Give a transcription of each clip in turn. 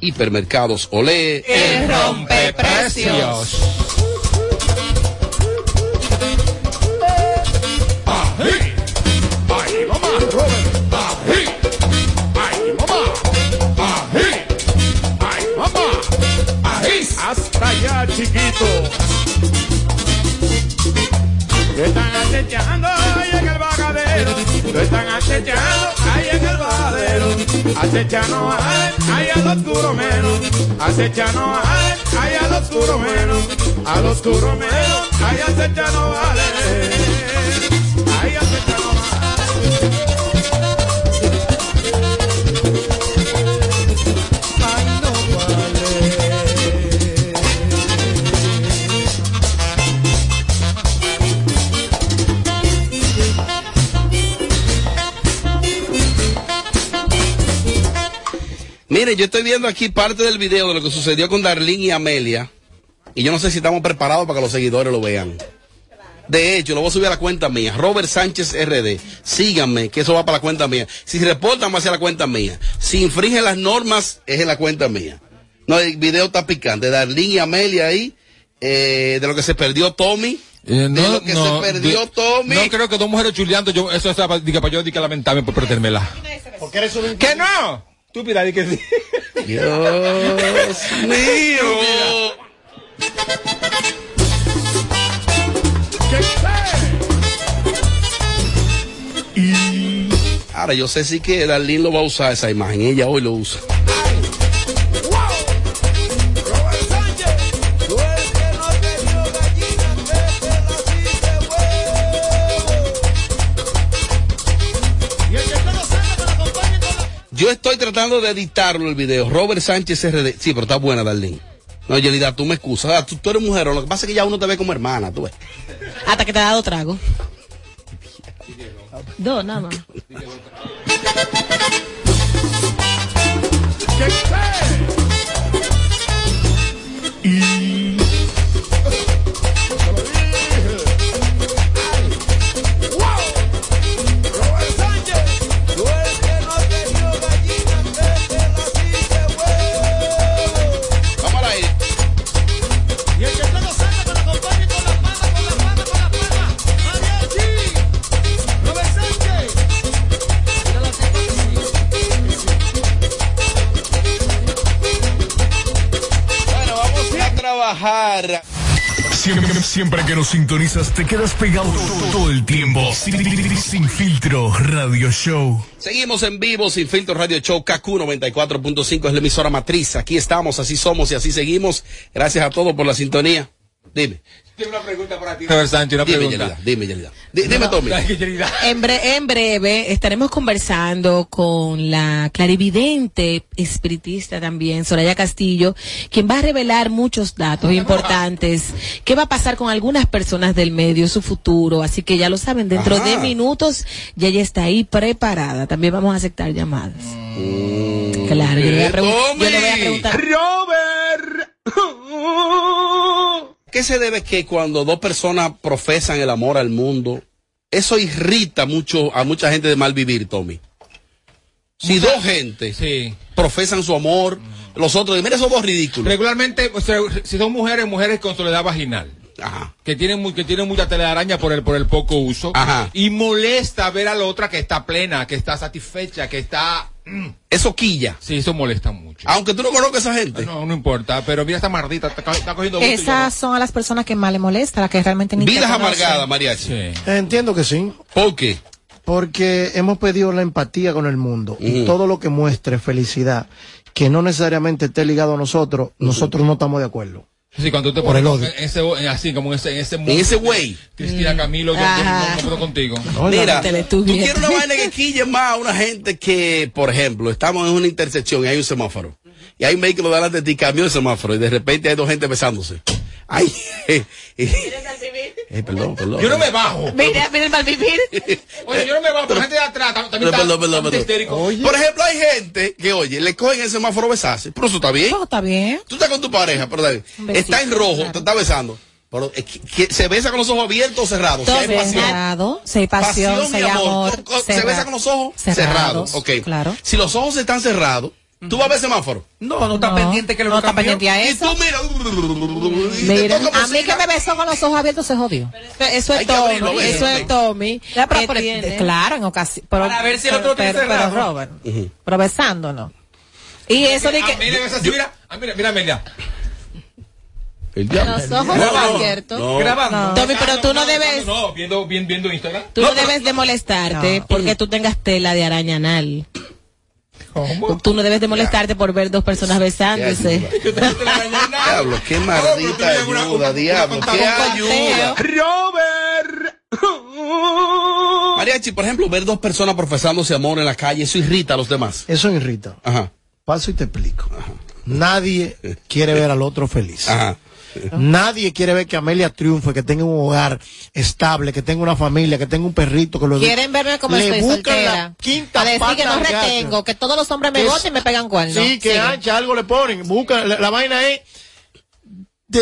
Hipermercados Olé. El rompe precios. Ají. Ay, mamá, Robert. Ají. Ay, mamá. Ají. Ay, mamá. Ají. Hasta allá, chiquito. Lo están acechando bagadero. Lo están acechando ahí en el bagadero. Acechando ahí al oscuro menos. Acechando ahí al oscuro menos. Al oscuro menos. Ahí acechando vale. Mire, yo estoy viendo aquí parte del video de lo que sucedió con Darlene y Amelia. Y yo no sé si estamos preparados para que los seguidores lo vean. De hecho, lo voy a subir a la cuenta mía, Robert Sánchez RD. Síganme, que eso va para la cuenta mía. Si reportan, va hacia la cuenta mía. Si infringen las normas, es en la cuenta mía. No, el video está picante. Darlene y Amelia ahí, eh, de lo que se perdió Tommy. Eh, de lo que se perdió de- Tommy. No creo que dos mujeres chuleando, yo, eso es para, diga, para yo diga lamentarme por perdérmela. Porque eres un ¡Que no! Estúpida, di que sí. Dios mío. Ahora yo sé sí que Darlene lo va a usar esa imagen, ella hoy lo usa. Yo estoy tratando de editarlo el video. Robert Sánchez RD. Sí, pero está buena, Darlene. No, Yelida, tú me excusas. Ah, tú, tú eres mujer, lo que pasa es que ya uno te ve como hermana, tú ves. Hasta que te ha dado trago. Dos, nada más. Siempre, siempre que nos sintonizas te quedas pegado todo, todo el tiempo. Sin, sin filtro, radio show. Seguimos en vivo, sin filtro radio show KQ 94.5 es la emisora matriz. Aquí estamos, así somos y así seguimos. Gracias a todos por la sintonía. Dime. Tengo una pregunta para ti. Robert Sánchez, una Dime, pregunta. Yelida. Dime, Yelida. Di- Dime, Tommy. Que Yelida. En, bre- en breve estaremos conversando con la clarividente espiritista también, Soraya Castillo, quien va a revelar muchos datos importantes. ¿Qué va a pasar con algunas personas del medio, su futuro? Así que ya lo saben, dentro Ajá. de minutos ya ella está ahí preparada. También vamos a aceptar llamadas. Claro, yo le voy a, yo le voy a preguntar. ¿Qué se debe que cuando dos personas profesan el amor al mundo, eso irrita mucho a mucha gente de mal vivir, Tommy? Si dos gente Sí. profesan su amor, los otros, mira esos dos ridículos. Regularmente, o sea, si son mujeres, mujeres con soledad vaginal. Ajá. Que tienen, muy, que tienen mucha telaraña por el, por el poco uso. Ajá. Y molesta ver a la otra que está plena, que está satisfecha, que está... mm. Eso quilla. Sí, eso molesta mucho. Aunque tú no conozcas a esa gente. No, no importa, pero mira esta mardita, está, está cogiendo Esas son a las personas que más le molesta, las que realmente ni Vidas amargadas, mariachi. Sí. Entiendo que sí. ¿Por qué? Porque hemos pedido la empatía con el mundo y todo lo que muestre felicidad, que no necesariamente esté ligado a nosotros, nosotros no estamos de acuerdo. Sí, cuando te Por el odio. en ese, en así, como en ese, en ese, En ese güey. Cristina Camilo, yo, yo Ajá. no, puedo contigo. Mira, tú quieres una vaina que quille más a una gente que, por ejemplo, estamos en una intersección y hay un semáforo. Y hay un vehículo delante de ti, cambió el semáforo y de repente hay dos gente besándose. Ay, eh, eh, eh, perdón, perdón. Yo no me bajo. Mira, mira el malvivir. Oye, yo no me bajo, pero la gente de atrás tam- también está, perdón, perdón, está perdón. histérico. Por ejemplo, hay gente que, oye, le cogen el semáforo besarse, pero eso está bien. Todo está bien. Tú estás con tu pareja, pero besito, está en rojo, claro. te está besando. Pero que- que se besa con los ojos abiertos o cerrados. Si hay pasión. Cerrado, si hay pasión, si mi hay amor. Co- Se besa con los ojos cerrados. Cerrados, Ok. claro. Si los ojos están cerrados, Tú vas a ver semáforo. No, no está No, pendiente que lo no está pendiente a Y eso. tú mira. y te Mira, toca A mí que me besó con los ojos abiertos se jodió. Eso es Tommy, eso es Tommy. Ya, pero- claro, en ocasión. Pero, Para ver si el otro pero, tiene pero. Robert, pero besándonos. Y eso de que. Así, mira, ah, mira, mira Amelia. El. Los ojos No, no, abiertos. no. Grabando. Tommy, pero tú no debes- No, viendo, viendo, viendo Instagram. Tú no debes de molestarte No. porque tú tengas tela de araña anal. ¿Cómo? Tú no debes de molestarte por ver dos personas besándose. Diablo, qué maldita ayuda, una- diablo, una- qué ayuda. Robert. Mariachi, por ejemplo, ver dos personas profesándose amor en la calle, eso irrita a los demás. Eso irrita. Ajá, Paso y te explico. Nadie quiere ver al otro feliz. ajá. Nadie quiere ver que Amelia triunfe, que tenga un hogar estable, que tenga una familia, que tenga un perrito, que lo Quieren verme como Le estoy buscan soltera. la quinta Para decir pata que no al gato. retengo, que todos los hombres me Que votan y me pegan cuernos. Sí, que Sigue. ancha, algo le ponen. Buscan, la, la vaina es. De,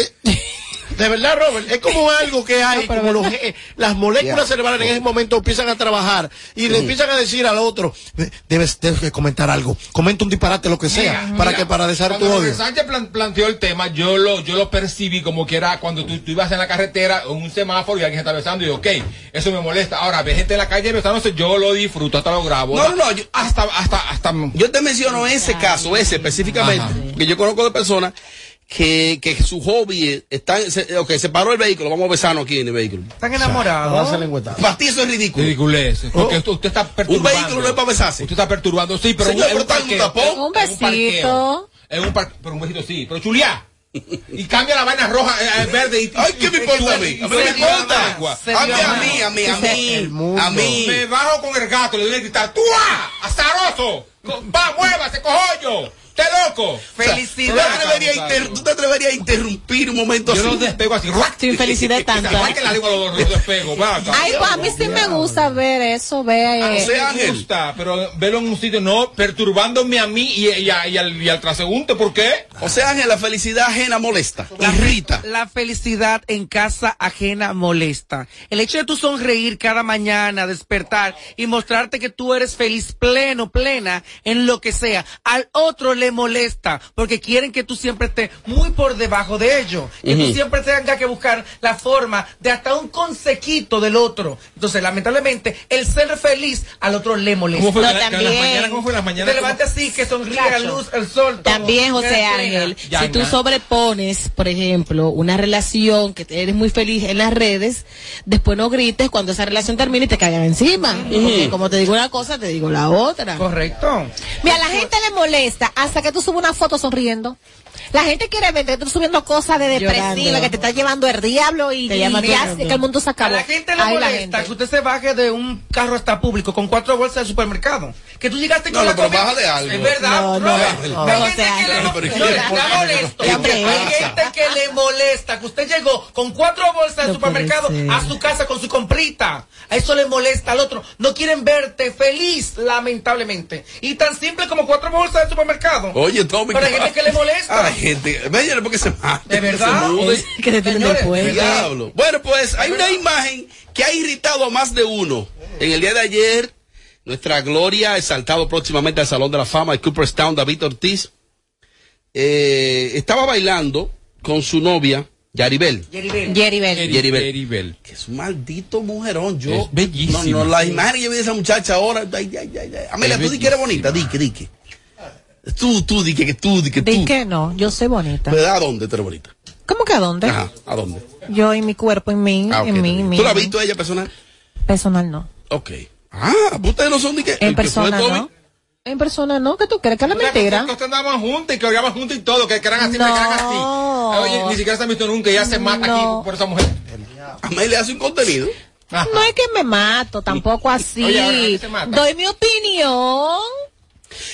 de verdad, Robert, es como algo que hay, como los, eh, las moléculas Ya. cerebrales en ese momento empiezan a trabajar y le empiezan a decir al otro, "De- debes, debes de comentar algo, comenta un disparate, lo que sea, Mira, para mira, que para desar tu cuando odio. Sánchez plan- planteó el tema, yo lo, yo lo percibí como que era cuando tú, tú ibas en la carretera, en un semáforo y alguien está besando y yo, ok, eso me molesta. Ahora, ve gente en la calle besándose, yo lo disfruto, hasta lo grabo. No, no, no, yo- hasta, hasta, hasta. Yo te menciono ese caso, ese específicamente, que yo conozco de personas que, que su hobby está, se, ok, se paró el vehículo, vamos a besarnos aquí en el vehículo. Están enamorados. Para ti eso es ridículo. Ridiculez. Porque usted, usted está perturbando. Oh. vehículo no es para besarse. Usted está perturbando, sí, pero Señor, en pero está en un tapón. Un besito. En un par- pero un besito sí. Pero chulia. Y cambia la vaina roja eh, eh, verde y Ay, ¿qué me importa a mí? A mí me importa. A mí, a mí, a mí, a mí, a mí. Me bajo con el gato, le doy a gritar, ¡Tua! ¡Azaroso! ¡Va, muévase, cojollo! ¡Te loco! ¿Tú te, atreverías a inter- tú te atreverías a interrumpir un momento Yo así? lo despego así. ¡ruac! Tu infelicidad es Y se tanta. arranca la lengua los despego. Ay, pues a mí sí me gusta ver eso, ver. Ah, eh, o sea, Me Ángel. gusta, pero verlo en un sitio no perturbándome a mí y, y a- y al, y al transeúnte, ¿por qué? O sea, Ángel, la felicidad ajena molesta, irrita. La felicidad en casa ajena molesta. El hecho de tú sonreír cada mañana, despertar y mostrarte que tú eres feliz, pleno, plena, en lo que sea, al otro le molesta porque quieren que tú siempre estés muy por debajo de ellos. Que tú siempre tengas que buscar la forma de hasta un consequito del otro. Entonces, lamentablemente, el ser feliz al otro le molesta. ¿Cómo fue No, la- también. las Te levantas así, que sonríe la luz, el sol. todo. También, José Ángel, si tú sobrepones, por ejemplo, una relación que eres muy feliz en las redes, después no grites cuando esa relación termine y te caigan encima. Porque como te digo una cosa, te digo la otra. Correcto. Mira, a la gente le molesta hasta que tú subes una foto sonriendo. La gente quiere ver que tú subiendo cosas de depresiva, Llorando. que te está llevando el diablo y, Te y llorando. que el mundo se A acabó. la gente le Ay, molesta gente. que usted se baje de un carro hasta público con cuatro bolsas de supermercado. Que tú llegaste No, con no, la pero comida- baja de algo. Es verdad, No, no, no, Hay no, gente que le- no, no, ¿qué le está molesto. ¿Qué hombre Hay pasa? gente que le molesta que usted llegó con cuatro bolsas de No supermercado a su casa con su comprita. A eso le molesta al otro. No quieren verte feliz, lamentablemente. Y tan simple como cuatro bolsas de supermercado. Oye, Tommy. Pero hay gente que le molesta. Hay gente. Porque se mata. ¿De verdad? Se mude. que te tienen Señores, después. Diablo. Bueno, pues hay una imagen que ha irritado a más de uno. En el día de ayer, nuestra gloria, exaltado próximamente al Salón de la Fama de Cooperstown, David Ortiz, eh, estaba bailando con su novia, Yaribel. Bell. Yeribel. Yeribel. Que es un maldito mujerón. Yo, Es bellísima. No, no, la imagen que yo vi de esa muchacha ahora. Ay, ay, ay, ay. Amelia, Es tú di que eres bonita, di que, di que. Tú, tú, di que, que tú, di que tú. Di que no, yo soy bonita. ¿Verdad? ¿A dónde tú eres bonita? ¿Cómo que a dónde? Ajá, ¿a dónde? Yo y mi cuerpo, en mí, Ah, ok, en mí, en mí. ¿Tú la has visto a ella personal? Personal no. Ok. Ah, ustedes no son de que. En el que fue persona Tommy. no. En persona no, que tú crees que es la mentira. Que ustedes andaban juntos y que hablaban juntos y todo, que que eran así, que eran así. No. Oye, ni siquiera se han visto nunca y ya se mata No. aquí por esa mujer. Amelia hace un contenido. Ajá. No es que me mato, tampoco así. Oye, ahora nadie se mata. Doy mi opinión.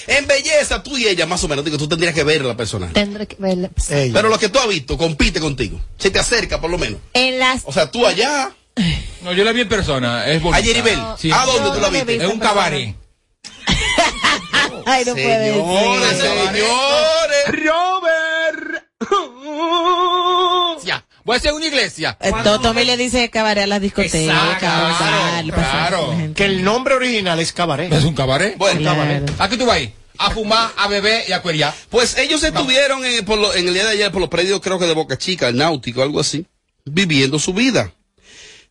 En belleza, tú y ella, más o menos, digo, tú tendrías que verla personal. Tendré que verla. Ella. Pero lo que tú has visto, compite contigo. Se te acerca, por lo menos. En las. O sea, tú allá, No, yo la vi en persona, es bonita. a Yeribel. Sí. ¿A dónde tú la viste? Es un cabaret. Ay, no puede Señores, ser. señores. Robert. Ya. Voy a hacer una iglesia. Eh, to- Tommy le dice cabaret a las discotecas. Claro, claro. Que el nombre original es cabaret. ¿Es un cabaret? Bueno, Claro. ¿A qué tú vas ahí? a fumar, a beber y a cueriar. Pues ellos estuvieron en, por lo- en el día de ayer por los predios, creo que de Boca Chica, el Náutico, algo así, viviendo su vida.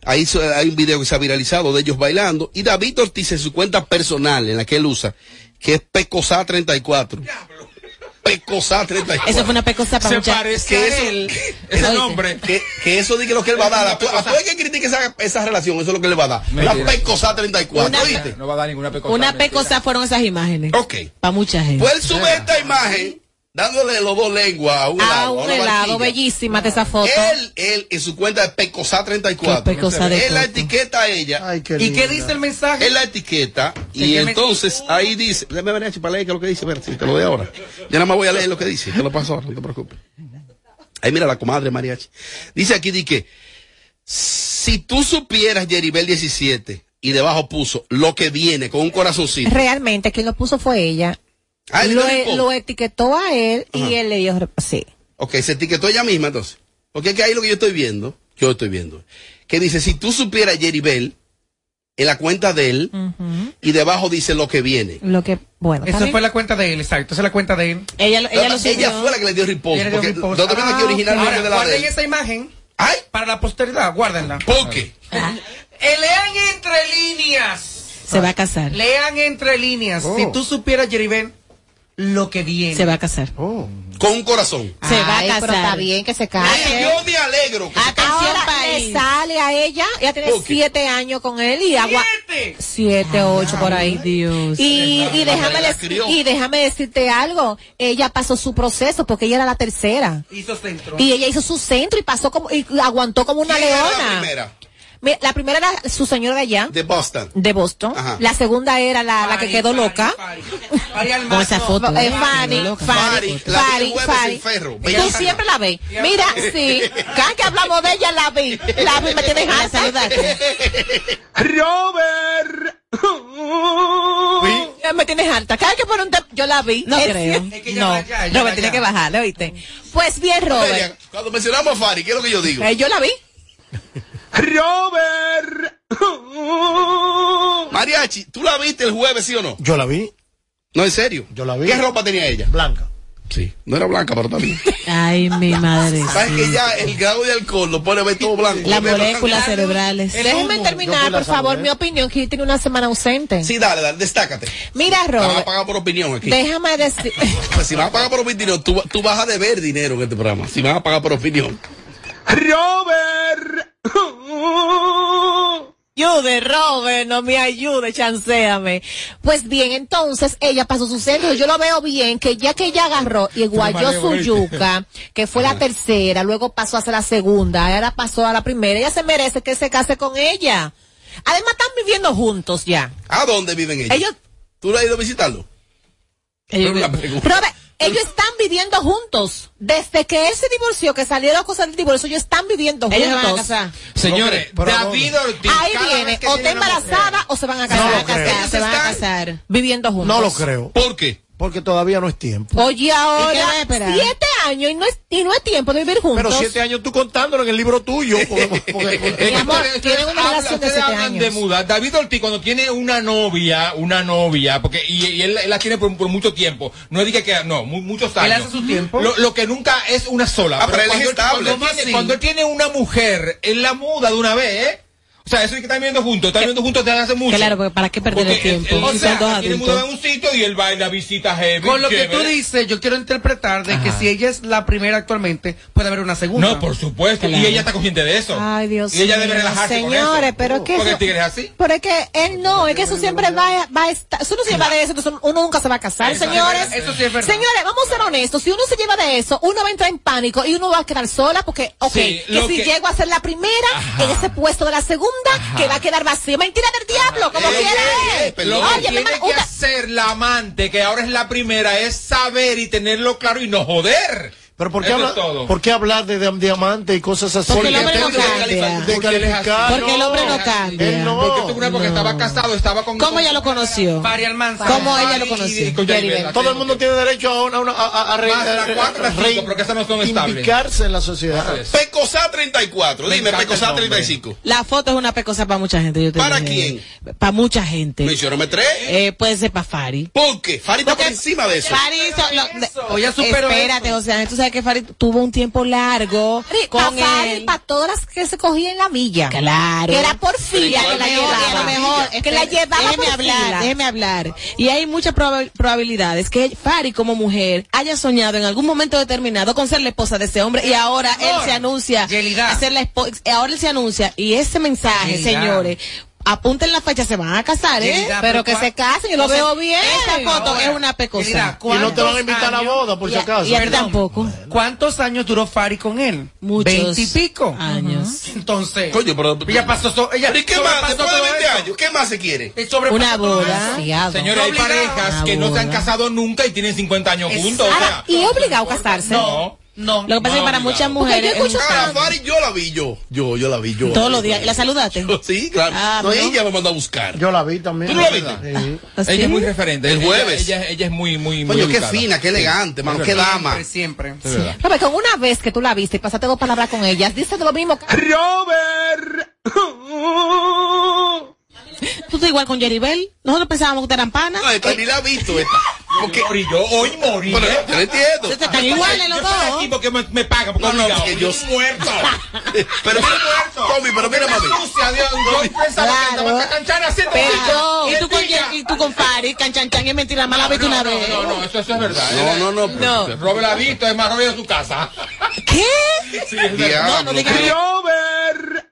Ahí hay un video que se ha viralizado de ellos bailando. Y David Ortiz en su cuenta personal, en la que él usa, que es Pecosá 34. Pecosá 34. Eso fue una pecosa para Se mucha- parece que eso- él, ese nombre. Que, que eso diga lo que él va a dar. A todo el que critique esa, esa relación, eso es lo que le va a dar. La Mentira. Pecosá 34. Una- ¿Oíste? No va a dar ninguna pecosa. Una mentira. pecosa fueron esas imágenes. Ok. Para mucha gente. Pues él sube esta imagen dándole los dos lenguas a un helado. A un helado, bellísima de esa foto. Él, él, en su cuenta de Pecosá 34. Qué Pecosá de él la etiqueta a ella. Ay, qué ¿Y qué dice el mensaje? Él la etiqueta ¿De y entonces ahí dice, déjame ver para leer qué es lo que dice, a ver si te lo doy ahora. Yo nada más voy a leer lo que dice, te lo paso ahora, no te preocupes. Ahí mira la comadre mariachi. Dice aquí, di que, si tú supieras Jeribel 17 y debajo puso lo que viene con un corazoncito. Realmente, quien lo puso fue ella. Ah, él lo, lo e- etiquetó. lo etiquetó a él Ajá. y él le dio, sí. Ok, se etiquetó ella misma entonces. Porque es que ahí lo que yo estoy viendo, yo estoy viendo, que dice, si tú supieras Jeribel en la cuenta de él y debajo dice lo que viene. Lo que, bueno, Esa fue la cuenta de él, exacto. Esa es la cuenta de él. Ella, lo- ella lo. Ella fue la que le dio repost. Dio Porque repost. viendo aquí Ah, originalmente Ahora, de la de guarden él. esa imagen ¡Ay! para la posteridad, guárdenla. ¿Por qué? Eh, lean entre líneas. Se va a casar. Lean entre líneas. Oh. Si tú supieras, Jeribén, lo que viene. Se va a casar. Oh. Con un corazón. Se va a Ay, pero casar. está bien que se Ay, case. yo me alegro. que. Atención, Ahora país. le sale a ella, ella tiene siete años con él y agua. ¡Siete! Siete, ocho por ahí. Dios. Y, y, déjame y déjame decirte algo, ella pasó su proceso porque ella era la tercera. Hizo centro. Y ella hizo su centro y pasó como, y aguantó como una ¿Quién era leona. La primera, La primera era su señora de allá, de Boston. de Boston. Ajá. La segunda era la, la que quedó Fari, loca. Fari. Con esa foto. Eh, ¿eh? Fanny. Fanny, ferro. Tú siempre la ves. Mira, sí. Cada que hablamos de ella la vi. La vi, me tienes harta. saludaste. Robert. Me tienes harta. Cada que pone un yo la vi. No Es creo. Es que no, ya, ya Robert tiene que bajarle, ¿oíste? Pues bien, Robert. Cuando mencionamos a Fari, ¿qué es lo que yo digo? Eh, yo la vi. Robert. Mariachi, ¿tú la viste el jueves, sí o no? Yo la vi, No, en serio. Yo la vi. ¿Qué ropa tenía ella? blanca. Sí. No era blanca, pero también. Ay, mi madre. ¿Sabes que ya el grado de alcohol lo pone a ver todo blanco? Las moléculas cerebrales. Déjenme Yo terminar, por favor, mi opinión, que tiene una semana ausente. Sí, dale, dale, destácate. Mira, Te van a Robert, pagar por opinión aquí. déjame decir. Pues si vas a pagar por opinión, tú, tú vas a deber dinero en este programa. Si vas a pagar por opinión. Robert. Ayude, Robert, no me ayude, chanceame. Pues bien, entonces ella pasó su centro. Yo lo veo bien, que ya que ella agarró y guayó su yuca, que fue la tercera, luego pasó a ser la segunda, ahora pasó a la primera, ella se merece que se case con ella. Además, están viviendo juntos ya. ¿A dónde viven ellos? Ellos, ¿Tú le has ido a visitarlo? Ellos- Pero la pregunta. Robert, ellos están viviendo juntos. Desde que él se divorció, que salieron cosas del divorcio, ellos están viviendo Ellos juntos. van a casar. Señores, No, pero- David Ortiz. Ahí viene, o está embarazada o se van a Se casar. van lo a casar, creo. se van a casar. Viviendo juntos. No lo creo, ¿Por qué? Porque todavía no es tiempo. Oye, ¿Y qué va a ahora, siete años y no es, y no es tiempo de vivir juntos. Pero siete años tú contándolo en el libro tuyo. porque- porque- porque- Es que amor, ustedes- tienen ustedes una hablan- relación de ustedes siete hablan años. de mudar. David Ortiz cuando tiene una novia, una novia, porque y, y él, él la tiene por, por mucho tiempo. No diga que no, mu- muchos Él años. hace su tiempo. Lo, lo que nunca es una sola. Ah, pero él es cuando, estable. cuando ¿Cómo tiene, cuando él tiene una mujer, él la muda de una vez, ¿eh? O sea, eso es que están viviendo juntos, están viviendo juntos desde hace mucho. Claro, porque ¿para qué perder el Porque tiempo? él- Si o sea, tiene en un sitio y él va y la visita heavy. Con lo que tú dices, yo quiero interpretar de que si ella es la primera actualmente, puede haber una segunda. No, por supuesto. Y ella está consciente de eso. Ay, Dios Y ella debe relajarse con eso. Señores, pero es que Porque eso- el tigre es así. Pero es que él no, es que eso siempre va, a- va a estar. Si uno se lleva de eso, entonces uno nunca se va a casar, Eso señores. eso sí es verdad. Señores, vamos a ser honestos. Si uno se lleva de eso, uno va a entrar en pánico y uno va a quedar sola porque, ok, Sí, que si que- llego a ser la primera Ajá. en ese puesto de la segunda, que va a quedar vacío. Mentira del diablo, como Ey, quiera. Lo que Oye, mi tiene que una- hacer la amante, que ahora es la primera, es saber y tenerlo claro y no joder. Pero ¿por qué, habla-. ¿por qué hablar de, de diamante y cosas así? Porque el hombre no cambia. de Porque Porque el hombre no Él cambia. no. Porque tuvo una época que estaba casado, estaba con. ¿Cómo ella lo conoció? Fari Almanzar. ¿Cómo ella lo conoció? y con Yaribel. Todo el mundo tiene derecho a una, a, una- a, a re- no en la sociedad. Pecosá 34. Me Dime, Pecosá el nombre. 35. La foto es una pecosa para mucha gente. Yo te ¿Para dije. Para mucha gente. Mencióname tres. Eh, puede ser para Fari. ¿Por qué? Fari está por encima de eso. Fari Oye, superó Espérate, o sea, tú sabes que Fari tuvo un tiempo largo con él. para todas las que se cogían en la milla. Claro. Que era por fila que la llevaba. mejor, que la llevaba déjeme por hablar, fila. déjeme hablar. Y hay muchas proba- probabilidades que Fari como mujer haya soñado en algún momento determinado con ser la esposa de ese hombre y ahora él se anuncia ser la esposa, ahora él se anuncia y ese mensaje, Yelida. señores, apunten la fecha, se van a casar, ¿eh? Pero que se casen, yo lo veo bien. Esa foto Ahora, es una pecosa. Y no te van a invitar a la ¿Cuántos boda, por si Y a- acaso. y a tampoco. ¿Cuántos años duró Fari con él? Muchos Veintipico. años. Entonces. Coño, pero. Ella pasó. so- ella ¿Pero ¿Y qué más? Después de todo 20 eso. años, ¿qué más se quiere? Eh, Una boda. Señores, hay parejas que no se han casado nunca y tienen 50 años juntos. sea, y es obligado casarse. No. No. Lo que pasa es que para muchas mujeres yo escucho tanto. Fari, yo la vi yo. Yo, yo la vi yo. todos los días. ¿Y la saludaste? Sí, claro. Ah, ella me mandó a buscar. Yo la vi también. ¿Tú no la viste? Sí. ¿Así? Ella es muy referente. El jueves. Ella, ella es muy, muy, muy Coño, qué educada. fina, qué elegante, mano, qué dama. Siempre, siempre. No, pero con una vez que tú la viste y pasaste dos palabras con ella, dice lo mismo que... Robert. Tú estás igual con Jeribel. Nosotros pensábamos que eran panas. No, esta ni la he visto. Esta. Porque, Morí yo, hoy morí. ¿eh? yo no entiendo. Ustedes están iguales los Yo dos. aquí porque me, me pagan, porque No, no, obligado. porque yo- Estoy muerto. Pero mira, Tommy, pero mira, mami. Sucia, Dios. Yo pensaba que Claro. estaba canchana haciendo Pero, y tú con, y tú con Fari, canchanchan, es mentira, más la viste una no, vez. No, no, eso, eso es verdad. No, no, no. No. Robert la ha visto, es más, Robert en su casa. ¿Qué? Sí, es verdad. Diablo, No, no digas Robert.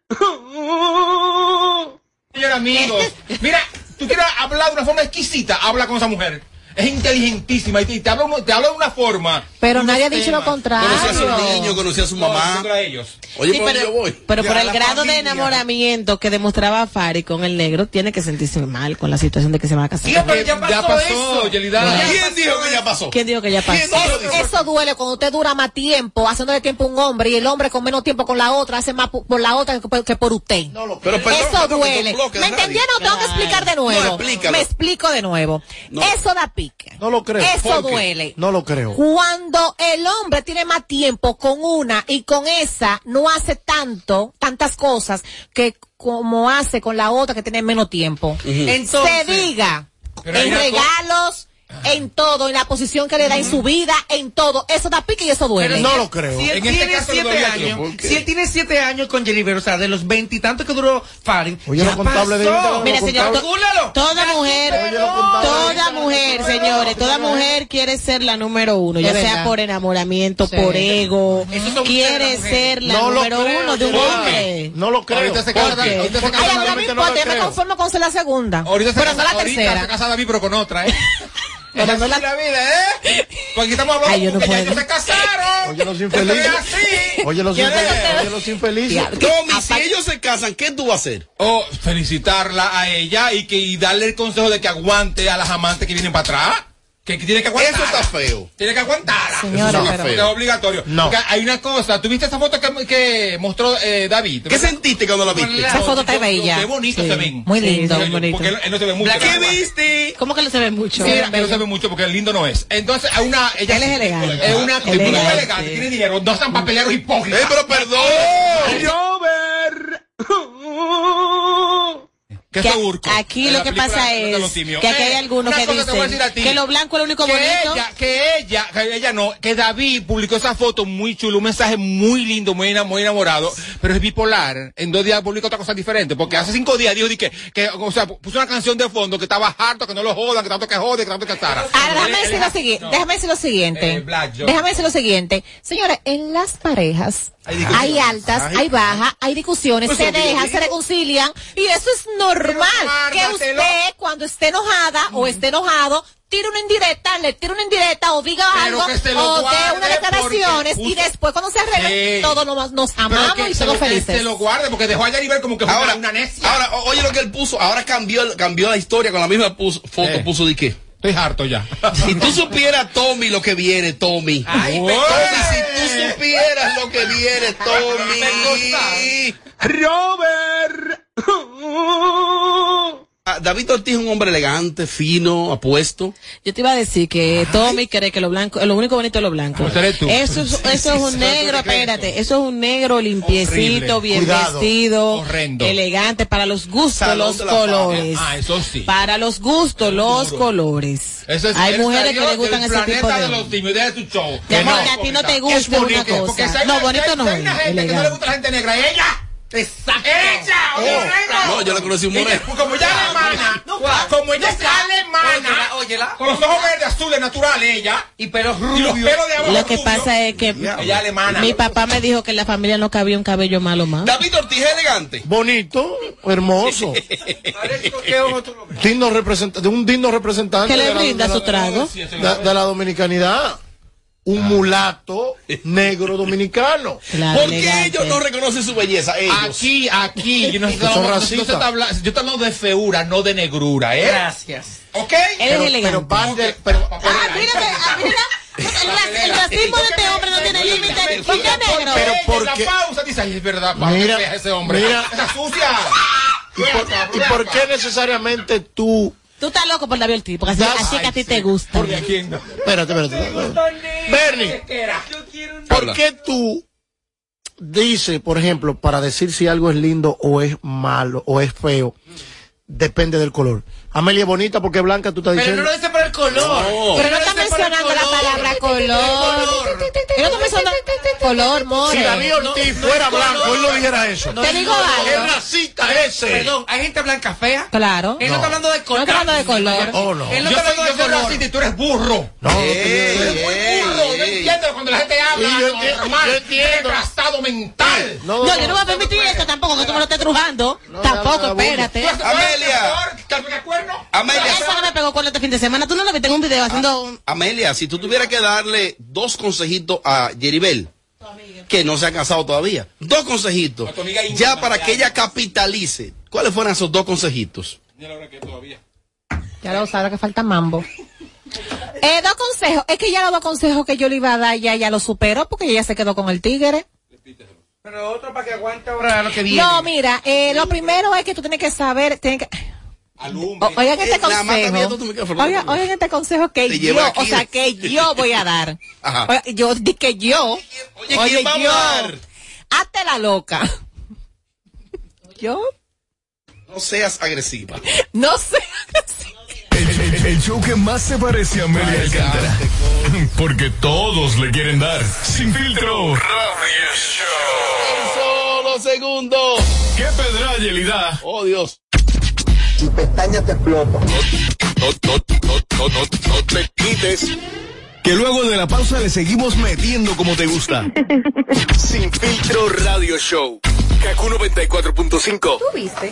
Señores amigos, mira, tú quieres hablar de una forma exquisita, habla con esa mujer. Es inteligentísima y te, habla, te habla de una forma. Pero nadie ha dicho lo contrario. Conocía a su niño, conocía a su No, mamá. contra ellos. Oye, Sí, ¿por dónde pero, yo voy? pero por el grado de enamoramiento que demostraba Fari con el negro, tiene que sentirse mal con la situación de que se va a casar. Sí, pero ya pasó, Ya pasó, eso. Yelida. ¿Quién dijo que ya pasó? ¿Quién dijo que ya pasó? ¿Quién dijo Es- eso duele cuando usted dura más tiempo haciéndole tiempo a un hombre y el hombre con menos tiempo con la otra hace más por la otra que por, que por usted. Pero perdón, eso duele. ¿Me entendieron? Tengo que explicar de nuevo. No. Me explico de nuevo. No. Eso da pique. No lo creo. Eso duele. No lo creo. Cuando el hombre tiene más tiempo con una y con esa no hace tanto, tantas cosas que como hace con la otra que tiene menos tiempo. Entonces, Se diga en regalos, en todo, en la posición que le da en su vida, en todo. Eso da pique y eso duele. Pero No lo creo. Si él En este tiene siete años, si él tiene siete años con Jennifer, o sea, de los veintitantos que duró Farin, Oye, ya lo contable de Mira, señor, toda mujer. Oye, toda mujer, señores, toda mujer quiere ser la número uno, ya sea por enamoramiento, Sí. por ego, quiere ser la No número creo, uno de un hombre. No lo creo. Ahorita se ¿Por casa, lo yo me conformo con ser la segunda. Ahorita se casa David, pero con otra, ¿eh? Pero no la- la vida, ¿eh? Porque estamos hablando Ay, yo no ya puedo. ellos se casaron. Oye, los infelices. Oye, los infelices. Oye, los infelices. Tommy, si ellos se casan, ¿qué tú vas a hacer? O felicitarla a ella y que y darle el consejo de que aguante a las amantes que vienen para atrás. Que, que tiene que aguantar. Eso está feo. Tiene que aguantarla. Señora, Eso pero- es obligatorio. No. Porque hay una cosa. ¿Tuviste esa foto que, que mostró eh, David? ¿Qué sentiste cuando la viste? Esa foto está bella. Qué bonito Sí. se ven. Muy lindo. sí, bonito. Porque él, él no se ve mucho. ¿Qué ¿verdad? viste? ¿Cómo que no se ve mucho? Sí, que no se ve mucho porque lindo no es. Entonces, hay una. Ella Él es elegante. Es una. Elegante. Muy elegante. Tiene dinero. No sean papeleros hipócritas. Eh, pero perdón. Robert. Que Que urco. aquí lo que pasa es que aquí hay Eh, algunos que dicen que lo blanco es lo único que bonito. Ella, que ella, que ella no, que David publicó esa foto muy chulo, un mensaje muy lindo, muy, ena- muy enamorado, pero es bipolar. En dos días publicó otra cosa diferente, porque hace cinco días dijo di que, que, o sea, puso una canción de fondo que estaba harto, que no lo jodan, que tanto que jode, que tanto que casara. Ahora, déjame decir lo siguiente. Déjame decir lo siguiente. Eh, déjame decir lo siguiente. Señores, en las parejas Hay discusiones. hay altas, hay bajas, hay discusiones, Pues se dejan, se reconcilian y eso es normal. Que usted, cuando esté enojada o esté enojado, tire una indirecta, le tire una indirecta o diga Pero algo o dé unas declaraciones y después cuando se arreglen Sí. todos nos, amamos que y se somos lo, que felices. se lo guarde, porque dejó a Yaribel como que fue Ahora, una necia. ahora, oye lo que él puso. Ahora cambió, cambió la historia con la misma puso- foto. Eh. Puso de qué. Estoy harto ya. Si tú supieras, Tommy, lo que viene, Tommy. Ay, Tommy, si tú supieras lo que viene, Tommy. Robert. Ah, David Ortiz es un hombre elegante, fino, apuesto. Yo te iba a decir que Tommy cree que lo blanco, lo único bonito es lo blanco. Pues eres tú. Eso, es- eso es un negro, espérate, eso es un negro limpiecito, Horrible. bien Cuidado. vestido, Horrendo. elegante, para los gustos, Salón los de la fama. colores. Ah, eso sí. Para los gustos, los colores. Eso es Hay mujeres que exterior le gustan del ese tipo planeta de de los hombre. simios, deja tu show. Mi Que no, que a ti no te gusta una cosa. hay No, bonito no hay es, una gente que no le elegante. gusta la gente negra. ¿Y ella? Exacto. ¡Ella! oye, moreno. No, yo le conocí un Ella, moreno. Como ella es alemana. Como ella es alemana. Óyela. Con los ojos verdes azules naturales, ella. Y pelos Y los rubios. pelos de abajo. Lo que rubios. pasa es que Ella es alemana. mi papá me dijo que en la familia no cabía un cabello malo más. David Ortiz es elegante. Bonito, hermoso. digno representante, un digno representante Que le la- brinda la- su trago. de, de la dominicanidad. Un mulato negro dominicano. Claro, ¿Por qué ellos no reconocen su belleza? Ellos. Aquí, aquí, yo no estoy son hablando, de feura, no de negrura, ¿eh? Gracias. ¿Ok? Él es Pero, elegante. pero, parte- pero- Ah, mírate, ah, mira. El, ra- el racismo de este hombre no tiene límite. ¿Por qué negro? Pero Ella ¿por en la qué? pausa dice, ay, es verdad, pa, qué Mira, ese hombre. mira. Está sucia. ¿y, por, y por qué necesariamente tú? Tú estás loco por David Ortiz, porque así, que a ti te gusta. Porque quién no. Espérate, espérate. Bernie, ¿por qué tú dices, por ejemplo, para decir si algo es lindo o es malo o es feo, depende del color? Amelia es bonita porque es blanca, tú estás Pero diciendo. no color. Pero no está mencionando la palabra color. Yo no mencionando color, more. Si David Ortiz no, no fuera blanco, él no dijera eso. No Te digo algo. Es racista ese. Perdón, hay gente blanca fea. Claro. Él no, está hablando de No color. está hablando de color. Oh, no. Él no está hablando yo de soy color. racista y tú eres burro. No, eres muy burro. No entiendes cuando la gente habla. Y yo entiendo, normal. yo entiendo. Retrasado mental. no, No, yo no voy a permitir eso tampoco, que tú me lo estés trujando. Tampoco, no, no, espérate. ¿Tú haces Amelia. Amelia, Eso no me pegó con este fin de semana. Tú no viste en un video haciendo un... Amelia, si tú tuvieras que darle dos consejitos a Yeribel, que no se ha casado todavía, dos consejitos, ya para que ella capitalice, ¿cuáles fueron esos dos consejitos? Ya lo sabe que falta mambo. Eh, dos consejos. Es que ya los dos consejos que yo le iba a dar ya, ya lo superó porque ella se quedó con el tigre. Pero otro para que aguante ahora lo que viene. No, mira, eh, lo primero es que tú tienes que saber, tienes que... O- oigan este Eh, tu consejo. Oigan, oigan este consejo que yo, o sea, que yo voy a dar. Ajá. Yo di que yo. Oye, ¿quién va a yo. hablar? Hazte la loca. Yo No seas agresiva. no sé. El, el- el show que más se parece a Amelia Alcántara. Porque todos le quieren dar. Sin filtro. Radio Show. Solo segundos. ¿Qué pedra Yelida? Oh, Dios. Tu pestaña te explota. No, no, no, no, no, no te quites. Que luego de la pausa le seguimos metiendo como te gusta. Sin filtro Radio Show. Kaku 94.5. ¿Viste?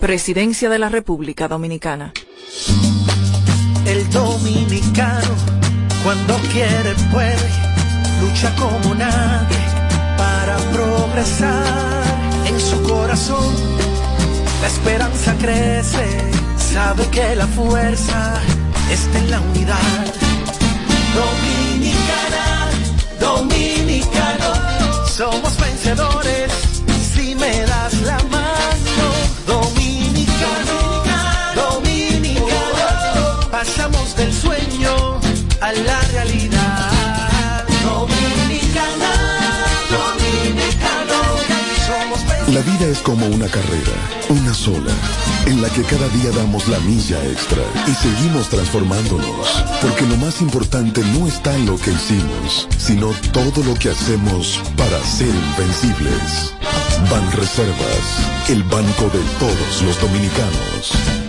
Presidencia de la República Dominicana. El dominicano, cuando quiere, puede, lucha como nadie para progresar. En su corazón, la esperanza crece, sabe que la fuerza está en la unidad. Dominicana, dominicano, somos vencedores La vida es como una carrera, una sola, en la que cada día damos la milla extra y seguimos transformándonos, porque lo más importante no está en lo que hicimos, sino todo lo que hacemos para ser invencibles. Ban Reservas, el banco de todos los dominicanos.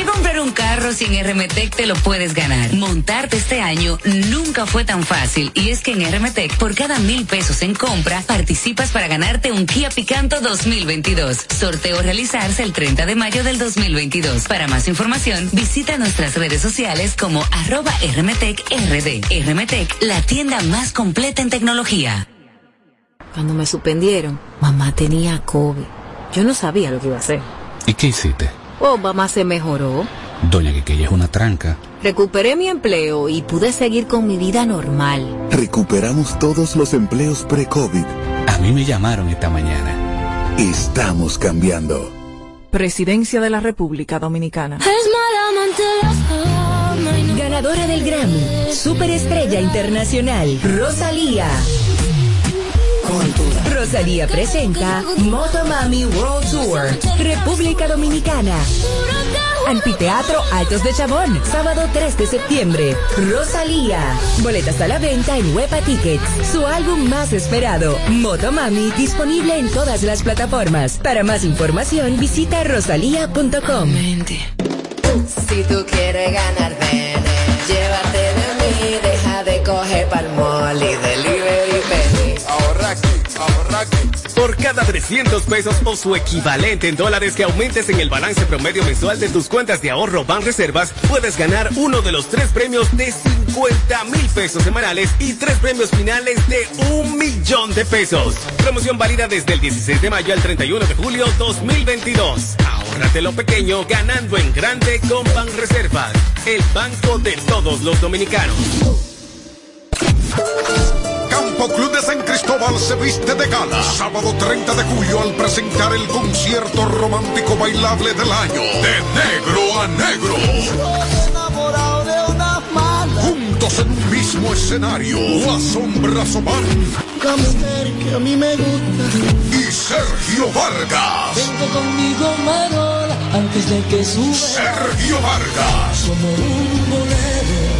Pero ¿Para qué comprar un carro si en RMTEC te lo puedes ganar? Montarte este año nunca fue tan fácil y es que en RMTEC por cada mil pesos en compra participas para ganarte un Kia Picanto 2022. Sorteo realizarse el 30 de mayo del 2022. Para más información visita nuestras redes sociales como arroba RMTEC RD. RMTEC, la tienda más completa en tecnología. Cuando me suspendieron, mamá tenía COVID. Yo no sabía lo que iba a hacer. ¿Y qué hiciste? Oh, mamá se mejoró. Doña Quiqueya es una tranca. Recuperé mi empleo y pude seguir con mi vida normal. Recuperamos todos los empleos pre-COVID. A mí me llamaron esta mañana. Estamos cambiando. Presidencia de la República Dominicana. Ganadora del Grammy, Superestrella Internacional, Rosalía. Rosalía presenta Motomami World Tour, República Dominicana. Anfiteatro Altos de Chabón, sábado 3 de septiembre. Rosalía. Boletas a la venta en Huepa Tickets. Su álbum más esperado, Motomami, disponible en todas las plataformas. Para más información, visita rosalía.com. Si tú quieres ganar, ven, llévate de mí, deja de coger palmol 900 pesos o su equivalente en dólares que aumentes en el balance promedio mensual de tus cuentas de ahorro Banreservas, puedes ganar uno de los tres premios de 50 mil pesos semanales y tres premios finales de un millón de pesos. Promoción válida desde el 16 de mayo al 31 de julio 2022. ahorrate lo pequeño ganando en grande con Banreservas, el banco de todos los dominicanos. Club de San Cristóbal se viste de gala. Sábado 30 de julio al presentar el concierto romántico bailable del año. De negro a negro. Juntos en un mismo escenario. La sombra. La mujer que a mí me gusta. Y Sergio Vargas. Vengo conmigo, Marola, antes de que suba. Sergio Vargas. Como un bolero,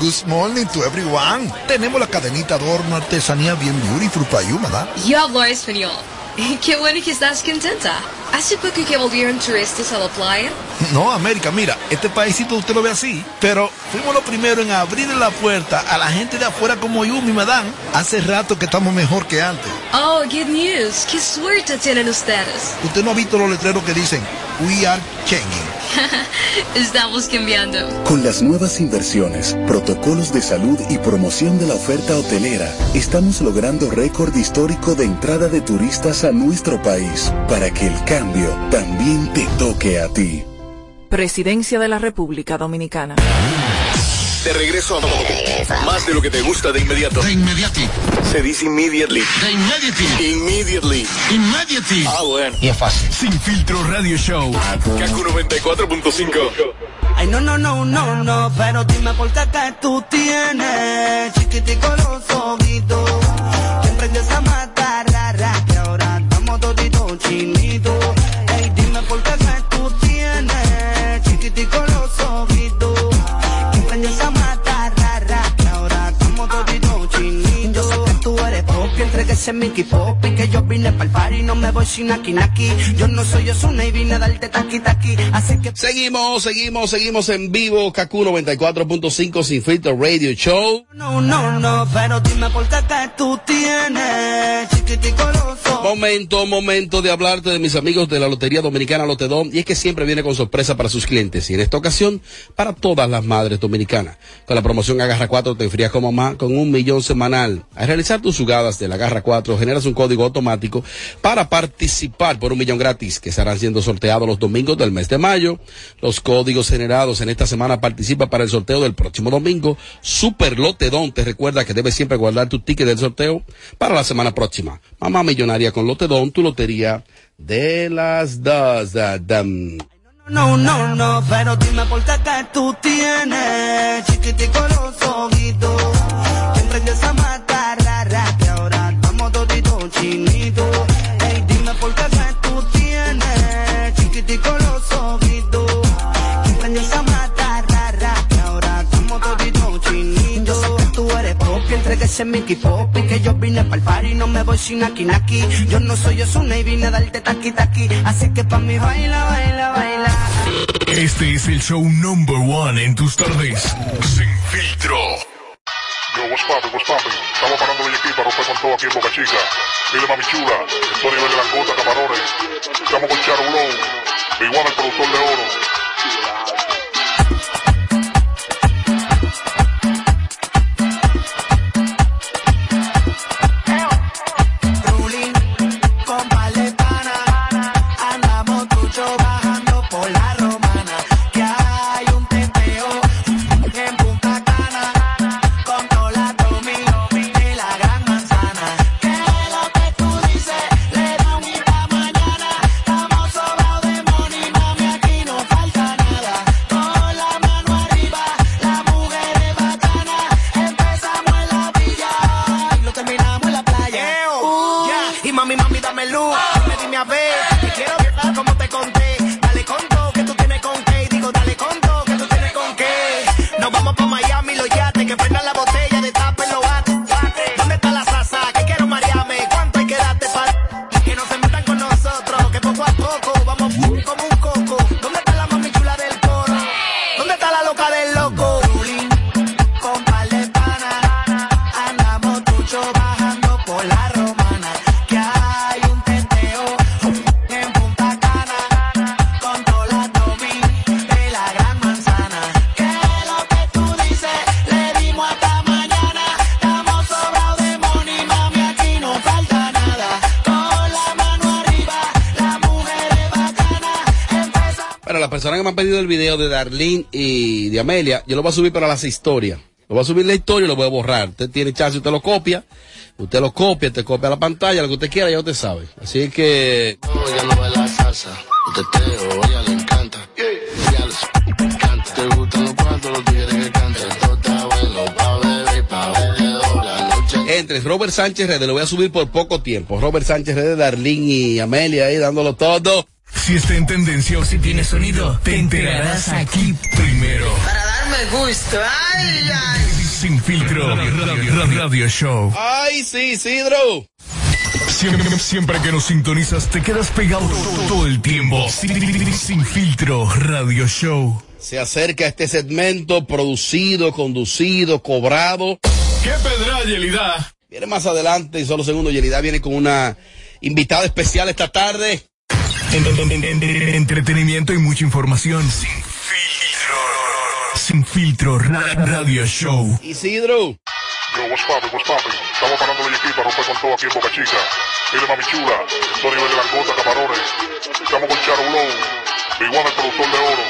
Good morning to everyone. Tenemos la cadenita adorno artesanía bien beautiful para you, ¿verdad? Yo hablo español. Qué bueno que estás contenta. ¿Hace poco que volvieron turistas a la playa? No, América, mira, este paísito usted lo ve así, pero fuimos los primeros en abrirle la puerta a la gente de afuera como yo, mi madame. Hace rato que estamos mejor que antes. Oh, good news. Qué suerte tienen ustedes. Usted no ha visto los letreros que dicen, We are changing. Estamos cambiando. Con las nuevas inversiones, protocolos de salud y promoción de la oferta hotelera, estamos logrando récord histórico de entrada de turistas a nuestro país para que el cambio también te toque a ti. Presidencia de la República Dominicana. De regreso a más de lo que te gusta de inmediato. De inmediati. Se dice immediately. De inmediati. Immediately. Immediati. Ah, bueno. Y es fácil. Sin filtro radio show. Kaku 94.5. Ay, no, no, no, no, no, pero dime por qué que tú tienes chiquitico los ojitos. Que emprendes a matar, rara, Ey, tú eres pop, entre que ese Mickey Pop y que yo vine pa'l party y no me voy sin aquí, aquí. Yo no soy Osuna y vine a darte taqui, taqui. Así que Seguimos, seguimos, seguimos en vivo. Kaku 94.5 Sin Filtro Radio Show. No, no, no, pero dime por qué que tú tienes chiquitico. Momento, momento de hablarte de mis amigos de la Lotería Dominicana Lotedom. Y es que siempre viene con sorpresa para sus clientes. Y en esta ocasión, para todas las madres dominicanas. Con la promoción Agarra 4 te enfrías como mamá con un millón semanal. Al realizar tus jugadas de la Agarra 4, generas un código automático para participar por un millón gratis que estarán siendo sorteados los domingos del mes de mayo. Los códigos generados en esta semana participan para el sorteo del próximo domingo. Super Lotedom te recuerda que debes siempre guardar tu ticket del sorteo para la semana próxima. Mamá millonaria con Lotedom, tu lotería de las dos. No, no, no, pero dime por qué que tú tienes chiquitico los ojitos. Que esa mata rara chinitos. Ey, dime por qué que tú tienes chiquitico los ojitos. Que prende esa mata rara que ahora estamos toditos chinitos. Yo sé que tú eres pop y entre que ese Mickey Pop y que yo vine pa'l party y no me voy sin aquí naki. Yo no soy Osuna y vine a darte taqui taqui. Así que pa' mí baila, baila, baila. Este es el show number one en tus tardes. Sin filtro. Yo, what's? Estamos parando de aquí para romper con todo aquí en Boca Chica. Dile mami chula, estoy nivel de langota, camarones. Estamos con Charo Blow, One, el productor de oro. Video de Darlene y de Amelia, yo lo voy a subir para las historias. Lo voy a subir la historia y lo voy a borrar. Usted tiene chance, usted lo copia. Usted lo copia, te copia la pantalla, lo que usted quiera, ya usted sabe. Así que. Entre Robert Sánchez Redes, lo voy a subir por poco tiempo. Robert Sánchez Redes, Darlene y Amelia ahí dándolo todo. Si está en tendencia o si tiene sonido, te enterarás aquí primero. Para darme gusto, ay, ay. Sin filtro, radio, radio show. Ay, sí, Sidro. Siempre, siempre que nos sintonizas, te quedas pegado todo el tiempo. Sin, sin filtro, radio show. Se acerca este segmento producido, conducido, cobrado. ¡Qué pedra, Yelida! Viene más adelante, y solo segundo, Yelida viene con una invitada especial esta tarde. En- en- en- en- entretenimiento y mucha información. Sin filtro. Sin filtro, ra- radio show. Isidro. Yo, what's poppin', what's poppin'? Estamos parando de aquí para romper con todo aquí en Boca Chica. Dile mami chula, nivel de langota, camarones. Estamos con Charo Blow, One, el productor de oro.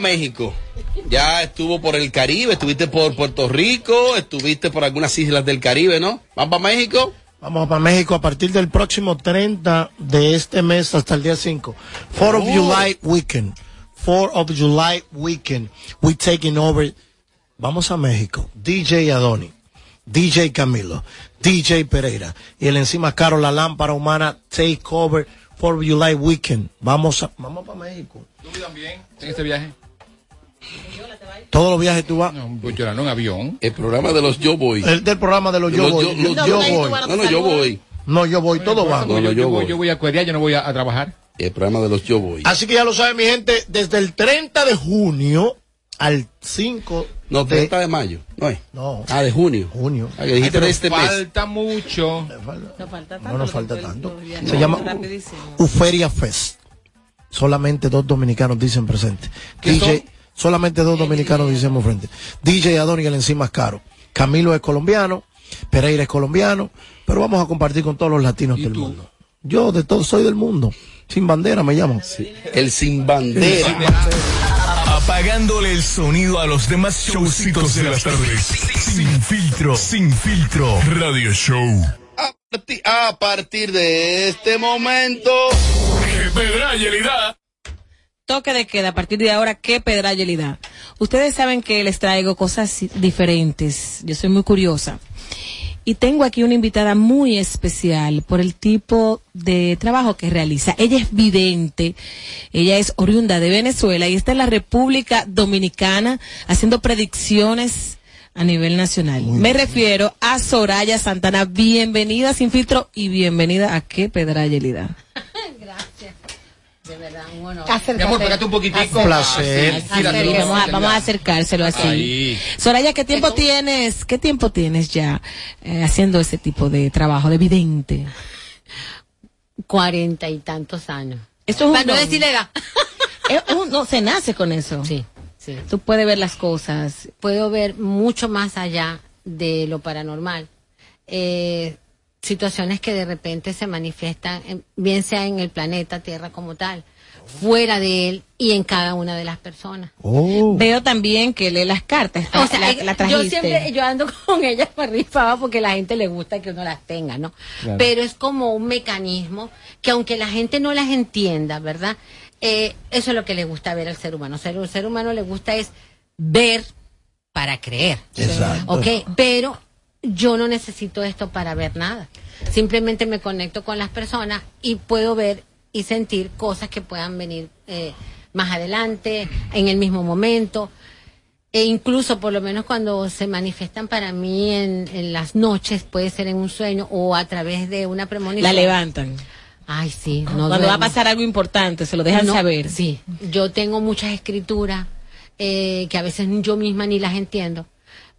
México. Ya estuvo por el Caribe, estuviste por Puerto Rico, estuviste por algunas islas del Caribe, ¿no? ¿Van para México? Vamos para México a partir del próximo 30 de este mes hasta el día 5. 4 of Oh. July weekend. 4 of July weekend. We taking over. Vamos a México. DJ Adoni. DJ Camilo. DJ Pereira. Y el encima Caro La Lámpara Humana Take Over 4 of July weekend. Vamos a, vamos para México. ¿Tú también en este viaje? Todos los viajes tú vas. No, pues yo no en avión. El programa de los Yo Voy. El del programa de los Yo Voy. Yo- los Yo Voy. No, no, yo voy. No, yo voy, todo va. No, no, yo, yo voy, yo voy a cuerear, yo no voy a, a trabajar. El programa de los Yo Voy. Así que ya lo saben, mi gente, desde el 30 de junio al 5 No, de... 30 de mayo. No es. No. Ah, de junio. Junio. Ah, que dijiste Ay, pero de este mes. falta mucho. No nos falta tanto. Se llama Uferia Fest. Solamente dos dominicanos dicen presente. ¿Qué DJ, son? Solamente dos dominicanos dicen frente. DJ Adoni el encima es caro. Camilo es colombiano, Pereira es colombiano, pero vamos a compartir con todos los latinos del mundo. Yo de todo soy del mundo. Sin bandera me llaman. El sin bandera. Apagándole el sonido a los demás showcitos de las tardes. Sin filtro, sin filtro. Radio Show. A parti- A partir de este momento. Toque de queda a partir de ahora, qué pedralidad. Ustedes saben que les traigo cosas diferentes. Yo soy muy curiosa. Y tengo aquí una invitada muy especial por el tipo de trabajo que realiza. Ella es vidente, ella es oriunda de Venezuela y está en la República Dominicana haciendo predicciones a nivel nacional. Me refiero a Soraya Santana. Bienvenida sin filtro y bienvenida a qué pedralidad. De verdad, un honor. Mi amor, pégate un poquitico. Un placer. Así, tíralo. Vamos a, vamos a acercárselo así. Ahí. Soraya, ¿qué tiempo tienes? ¿Qué tiempo tienes ya eh, haciendo ese tipo de trabajo de vidente? Cuarenta y tantos años. Esto es un Para no decir la edad. Es- es un- no, se nace con eso. Sí, sí. Tú puedes ver las cosas. Puedo ver mucho más allá de lo paranormal. Eh, situaciones que de repente se manifiestan, en- bien sea en el planeta Tierra como tal, fuera de él y en cada una de las personas. Veo también que lee las cartas. O sea, la, eh, la yo siempre, yo ando con ellas para arriba abajo porque a la gente le gusta que uno las tenga, ¿no? Claro. Pero es como un mecanismo que aunque la gente no las entienda, ¿verdad? Eh, eso es lo que le gusta ver al ser humano. O sea, al ser humano le gusta es ver para creer. Exacto. ¿Ok? Pero yo no necesito esto para ver nada. Simplemente me conecto con las personas y puedo ver y sentir cosas que puedan venir eh, más adelante, en el mismo momento. E incluso, por lo menos cuando se manifiestan para mí en, en las noches, puede ser en un sueño o a través de una premonición. La levantan. Ay, sí. No Cuando va a pasar algo importante, se lo dejan No, saber. Sí, yo tengo muchas escrituras eh, que a veces yo misma ni las entiendo,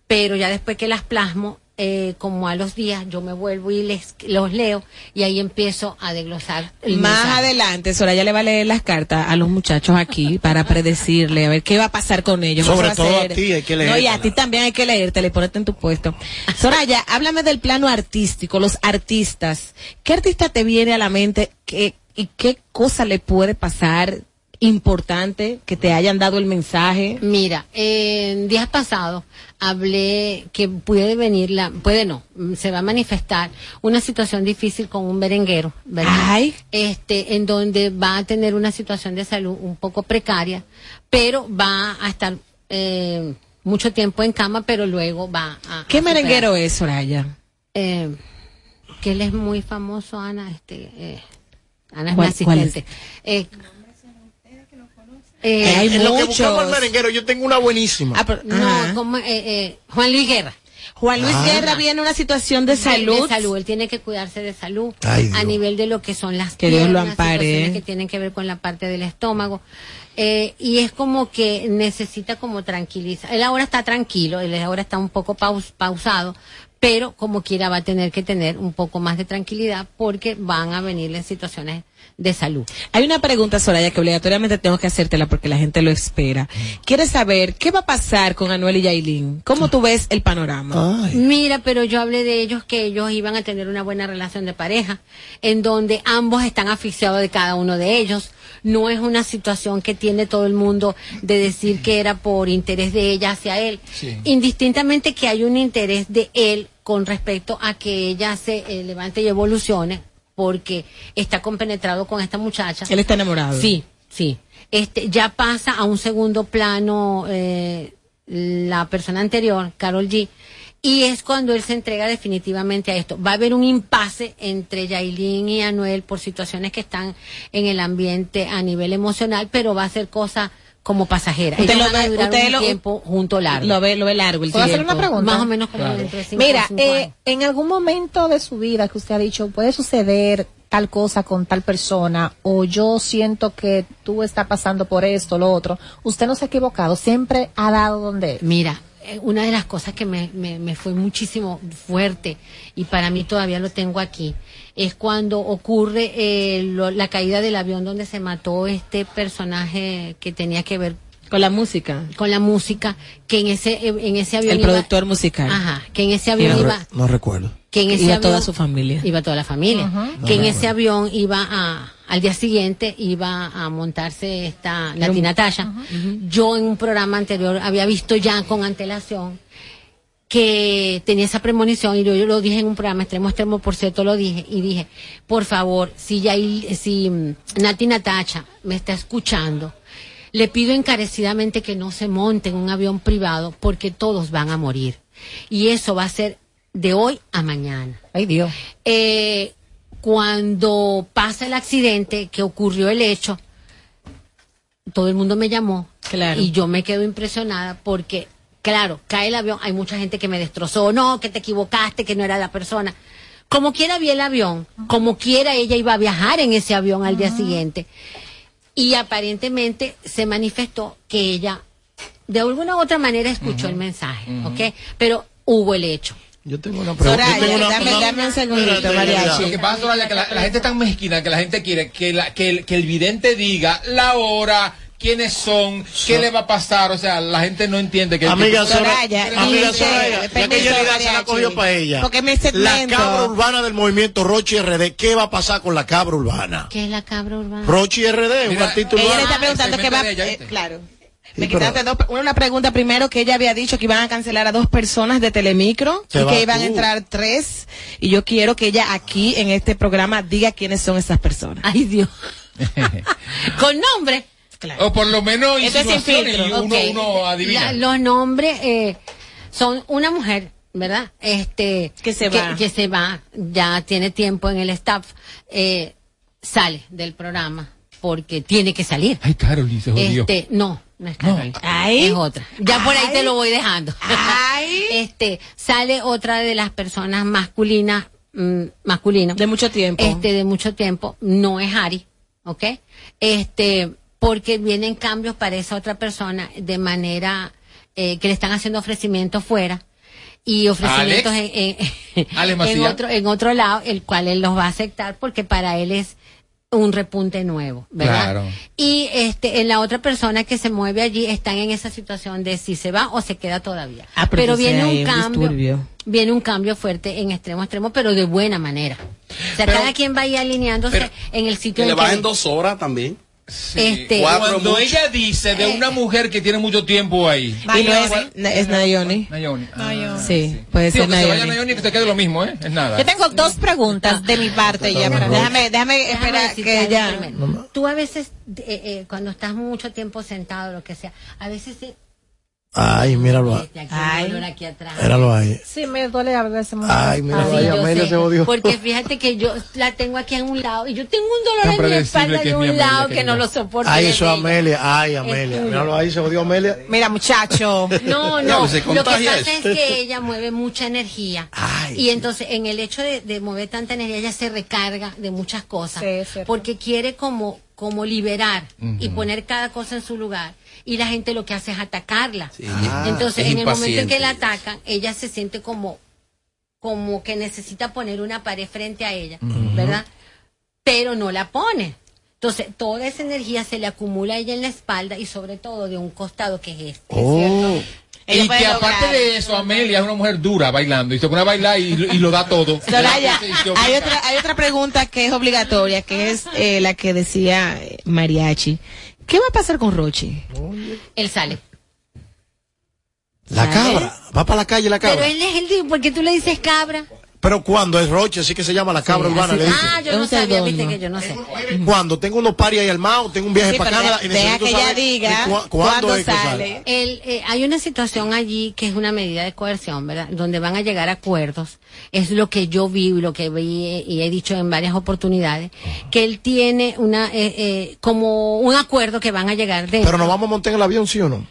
pero ya después que las plasmo, eh, como a los días, yo me vuelvo y les, los leo y ahí empiezo a desglosar. el Más mensaje. adelante, Soraya le va a leer las cartas a los muchachos aquí para predecirle a ver qué va a pasar con ellos. Sobre todo a ser- ti hay que No, y a ti también hay que leerte, le ponerte en tu puesto. Soraya, háblame del plano artístico, los artistas. ¿Qué artista te viene a la mente ¿Qué- y qué cosa le puede pasar importante que te hayan dado el mensaje? Mira, en días pasados hablé que puede venir la, puede no, se va a manifestar una situación difícil con un berenguero, ¿verdad? Este, en donde va a tener una situación de salud un poco precaria, pero va a estar eh, mucho tiempo en cama, pero luego va a. ¿Qué a merenguero es, Soraya? Eh, que él es muy famoso, Ana, este, eh, Ana es mi ¿Cuál- cuál es? Eh, Eh, eh, en lo que buscamos el merenguero, yo tengo una buenísima. Ah, pero no, como, eh, eh, Juan Luis Guerra. Juan Luis Ah. Guerra viene en una situación de salud. De salud, él tiene que cuidarse de salud Ay, a nivel de lo que son las Que Dios lo ampare. situaciones que tienen que ver con la parte del estómago. Eh, y es como que necesita como tranquilizar. Él ahora está tranquilo, él ahora está un poco paus- pausado, pero como quiera va a tener que tener un poco más de tranquilidad porque van a venirle situaciones de salud. Hay una pregunta, Soraya, que obligatoriamente tengo que hacértela porque la gente lo espera. ¿Quieres saber qué va a pasar con Anuel y Yailin? ¿Cómo tú ves el panorama? Mira, pero yo hablé de ellos que ellos iban a tener una buena relación de pareja, en donde ambos están asfixiados de cada uno de ellos. No es una situación que tiene todo el mundo de decir que era por interés de ella hacia él. Indistintamente que hay un interés de él con respecto a que ella se eh, levante y evolucione porque está compenetrado con esta muchacha. Él está enamorado. Sí, sí. Este, ya pasa a un segundo plano eh, la persona anterior, Carol G. Y es cuando él se entrega definitivamente a esto. Va a haber un impasse entre Yailin y Anuel por situaciones que están en el ambiente a nivel emocional, pero va a ser cosa como pasajera. Usted Ellos lo van a ve- durar usted un lo- tiempo junto largo. Lo ve, lo ve largo el ¿Puedo hacer tiempo. una pregunta? Más o menos como Claro. entre cinco Mira, cinco eh, años. en algún momento de su vida que usted ha dicho, puede suceder tal cosa con tal persona, o yo siento que tú estás pasando por esto, lo otro, usted no se ha equivocado, siempre ha dado donde es. Mira, una de las cosas que me, me, me fue muchísimo fuerte y para mí todavía lo tengo aquí es cuando ocurre eh, lo- la caída del avión donde se mató este personaje que tenía que ver Con la música. con la música que en ese en ese avión El iba- productor musical. ajá que en ese avión No, iba re- no recuerdo. que en ese Iba avión, toda su familia. Iba toda la familia. No que en ese avión iba a, al día siguiente iba a montarse esta Latina Tasha. Yo en un programa anterior había visto ya con antelación que tenía esa premonición y yo, yo lo dije en un programa extremo extremo por cierto lo dije y dije por favor si ya si mm, Nati Natacha me está escuchando le pido encarecidamente que no se monte en un avión privado porque todos van a morir. Y eso va a ser de hoy a mañana. Ay Dios. Eh, cuando pasa el accidente que ocurrió el hecho todo el mundo me llamó Claro. y yo me quedo impresionada porque claro cae el avión hay mucha gente que me destrozó no que te equivocaste que no era la persona como quiera vi el avión como quiera ella iba a viajar en ese avión al día siguiente y aparentemente se manifestó que ella de alguna u otra manera escuchó el mensaje ¿ok? pero hubo el hecho Yo tengo una pregunta. Soraya, tengo una- dame, una- dame un segundito, mariachi. Lo que pasa Soraya, que la, la gente es tan mezquina que la gente quiere que, la- que, el, que el vidente diga la hora, quiénes son, qué le va a pasar. O sea, la gente no entiende que. Amiga Soraya, amiga Soraya, ya que se la cogió para ella. Porque mi La cabra urbana del movimiento Rochi RD, ¿qué va a pasar con la cabra urbana? ¿qué es la cabra urbana? Rochi RD, un artista Ella le urbano. está preguntando qué va. ella, eh, claro. Me quitaste dos, una pregunta primero que ella había dicho que iban a cancelar a dos personas de Telemicro Se y que iban a entrar tres y yo quiero que ella aquí en este programa diga quiénes son esas personas. ay Dios con nombre O por lo menos Esto es sin y uno, Ok. uno adivina. La- los nombres eh, son una mujer, ¿verdad? Este Que se va. que se va, ya tiene tiempo en el staff, eh, sale del programa porque tiene que salir. Ay, Carol, se jodió. Este, no, no es Carol. Ay. Es otra. Ya por ahí Ay. te lo voy dejando. Ay. Este, sale otra de las personas masculinas, mm, masculinas. De mucho tiempo. Este, de mucho tiempo. No es Ari, ¿ok? Este, porque vienen cambios para esa otra persona de manera eh, que le están haciendo ofrecimientos fuera y ofrecimientos Alex. en, otro en otro lado, el cual él los va a aceptar porque para él es un repunte nuevo, ¿verdad? Claro. Y este, en la otra persona que se mueve allí están en esa situación de si se va o se queda todavía. Ah, pero viene un cambio, disturbio. viene un cambio fuerte en extremo a extremo, pero de buena manera. O sea, Pero- cada quien va a ir alineándose pero- en el Que sitio le en que bajen dos horas también. Este, Cuando mucho. ella dice de una mujer que tiene mucho tiempo ahí. Y no es, es Nayoni. Nayoni. Ah, Sí, puede Sí, ser se vaya Nayoni. Nayoni que te quede lo mismo, ¿eh? Es nada. Yo tengo dos preguntas de mi parte ya. para- Déjame, déjame Déjame esperar que primero. Tú a veces, eh, eh, cuando estás mucho tiempo sentado, lo que sea, a veces te, Ay, míralo ahí. Ay. aquí atrás. Míralo ahí. Sí, me duele a veces mucho. Ay, míralo ahí. sé, se odió. Porque fíjate que yo la tengo aquí en un lado y yo tengo un dolor en mi espalda de un Amelia, lado que no lo soporto. Ay, eso es. Amelia. Ay, Amelia. Míralo ahí, se odió Amelia. Mira, muchacho. No, no. pues, Lo que pasa es que ella mueve mucha energía. Ay, y entonces, en el hecho de, de mover tanta energía, ella se recarga de muchas cosas. Sí, porque quiere como, como liberar y poner cada cosa en su lugar. Y la gente lo que hace es atacarla. Sí, entonces, es en el momento en que la atacan, ella se siente como, como que necesita poner una pared frente a ella, ¿verdad? Pero no la pone. Entonces, toda esa energía se le acumula a ella en la espalda y sobre todo de un costado que es este. Oh. Ella y que aparte lograr. de eso, Amelia es una mujer dura bailando. Y se pone a bailar y, y lo da todo. Soraya, hay otra, hay otra pregunta que es obligatoria, que es eh, la que decía eh, Mariachi. ¿Qué va a pasar con Rochi? Él sale. La cabra. Va para la calle la Pero cabra. él es el tipo, ¿por qué tú le dices cabra? Pero cuando es Roche, así que se llama la cabra urbana. le. Ah, yo no sabía, viste que yo no sé. Cuando tengo unos paris ahí armados, tengo un viaje Sí, para Canadá y necesito que ella diga de cua- ¿cuándo es que sale? El, eh, hay una situación allí que es una medida de coerción, ¿verdad? Donde van a llegar a acuerdos. Es lo que yo vi y lo que vi eh, y he dicho en varias oportunidades, que él tiene una, eh, eh, como un acuerdo que van a llegar de... Pero nos vamos a montar en el avión, ¿sí o no?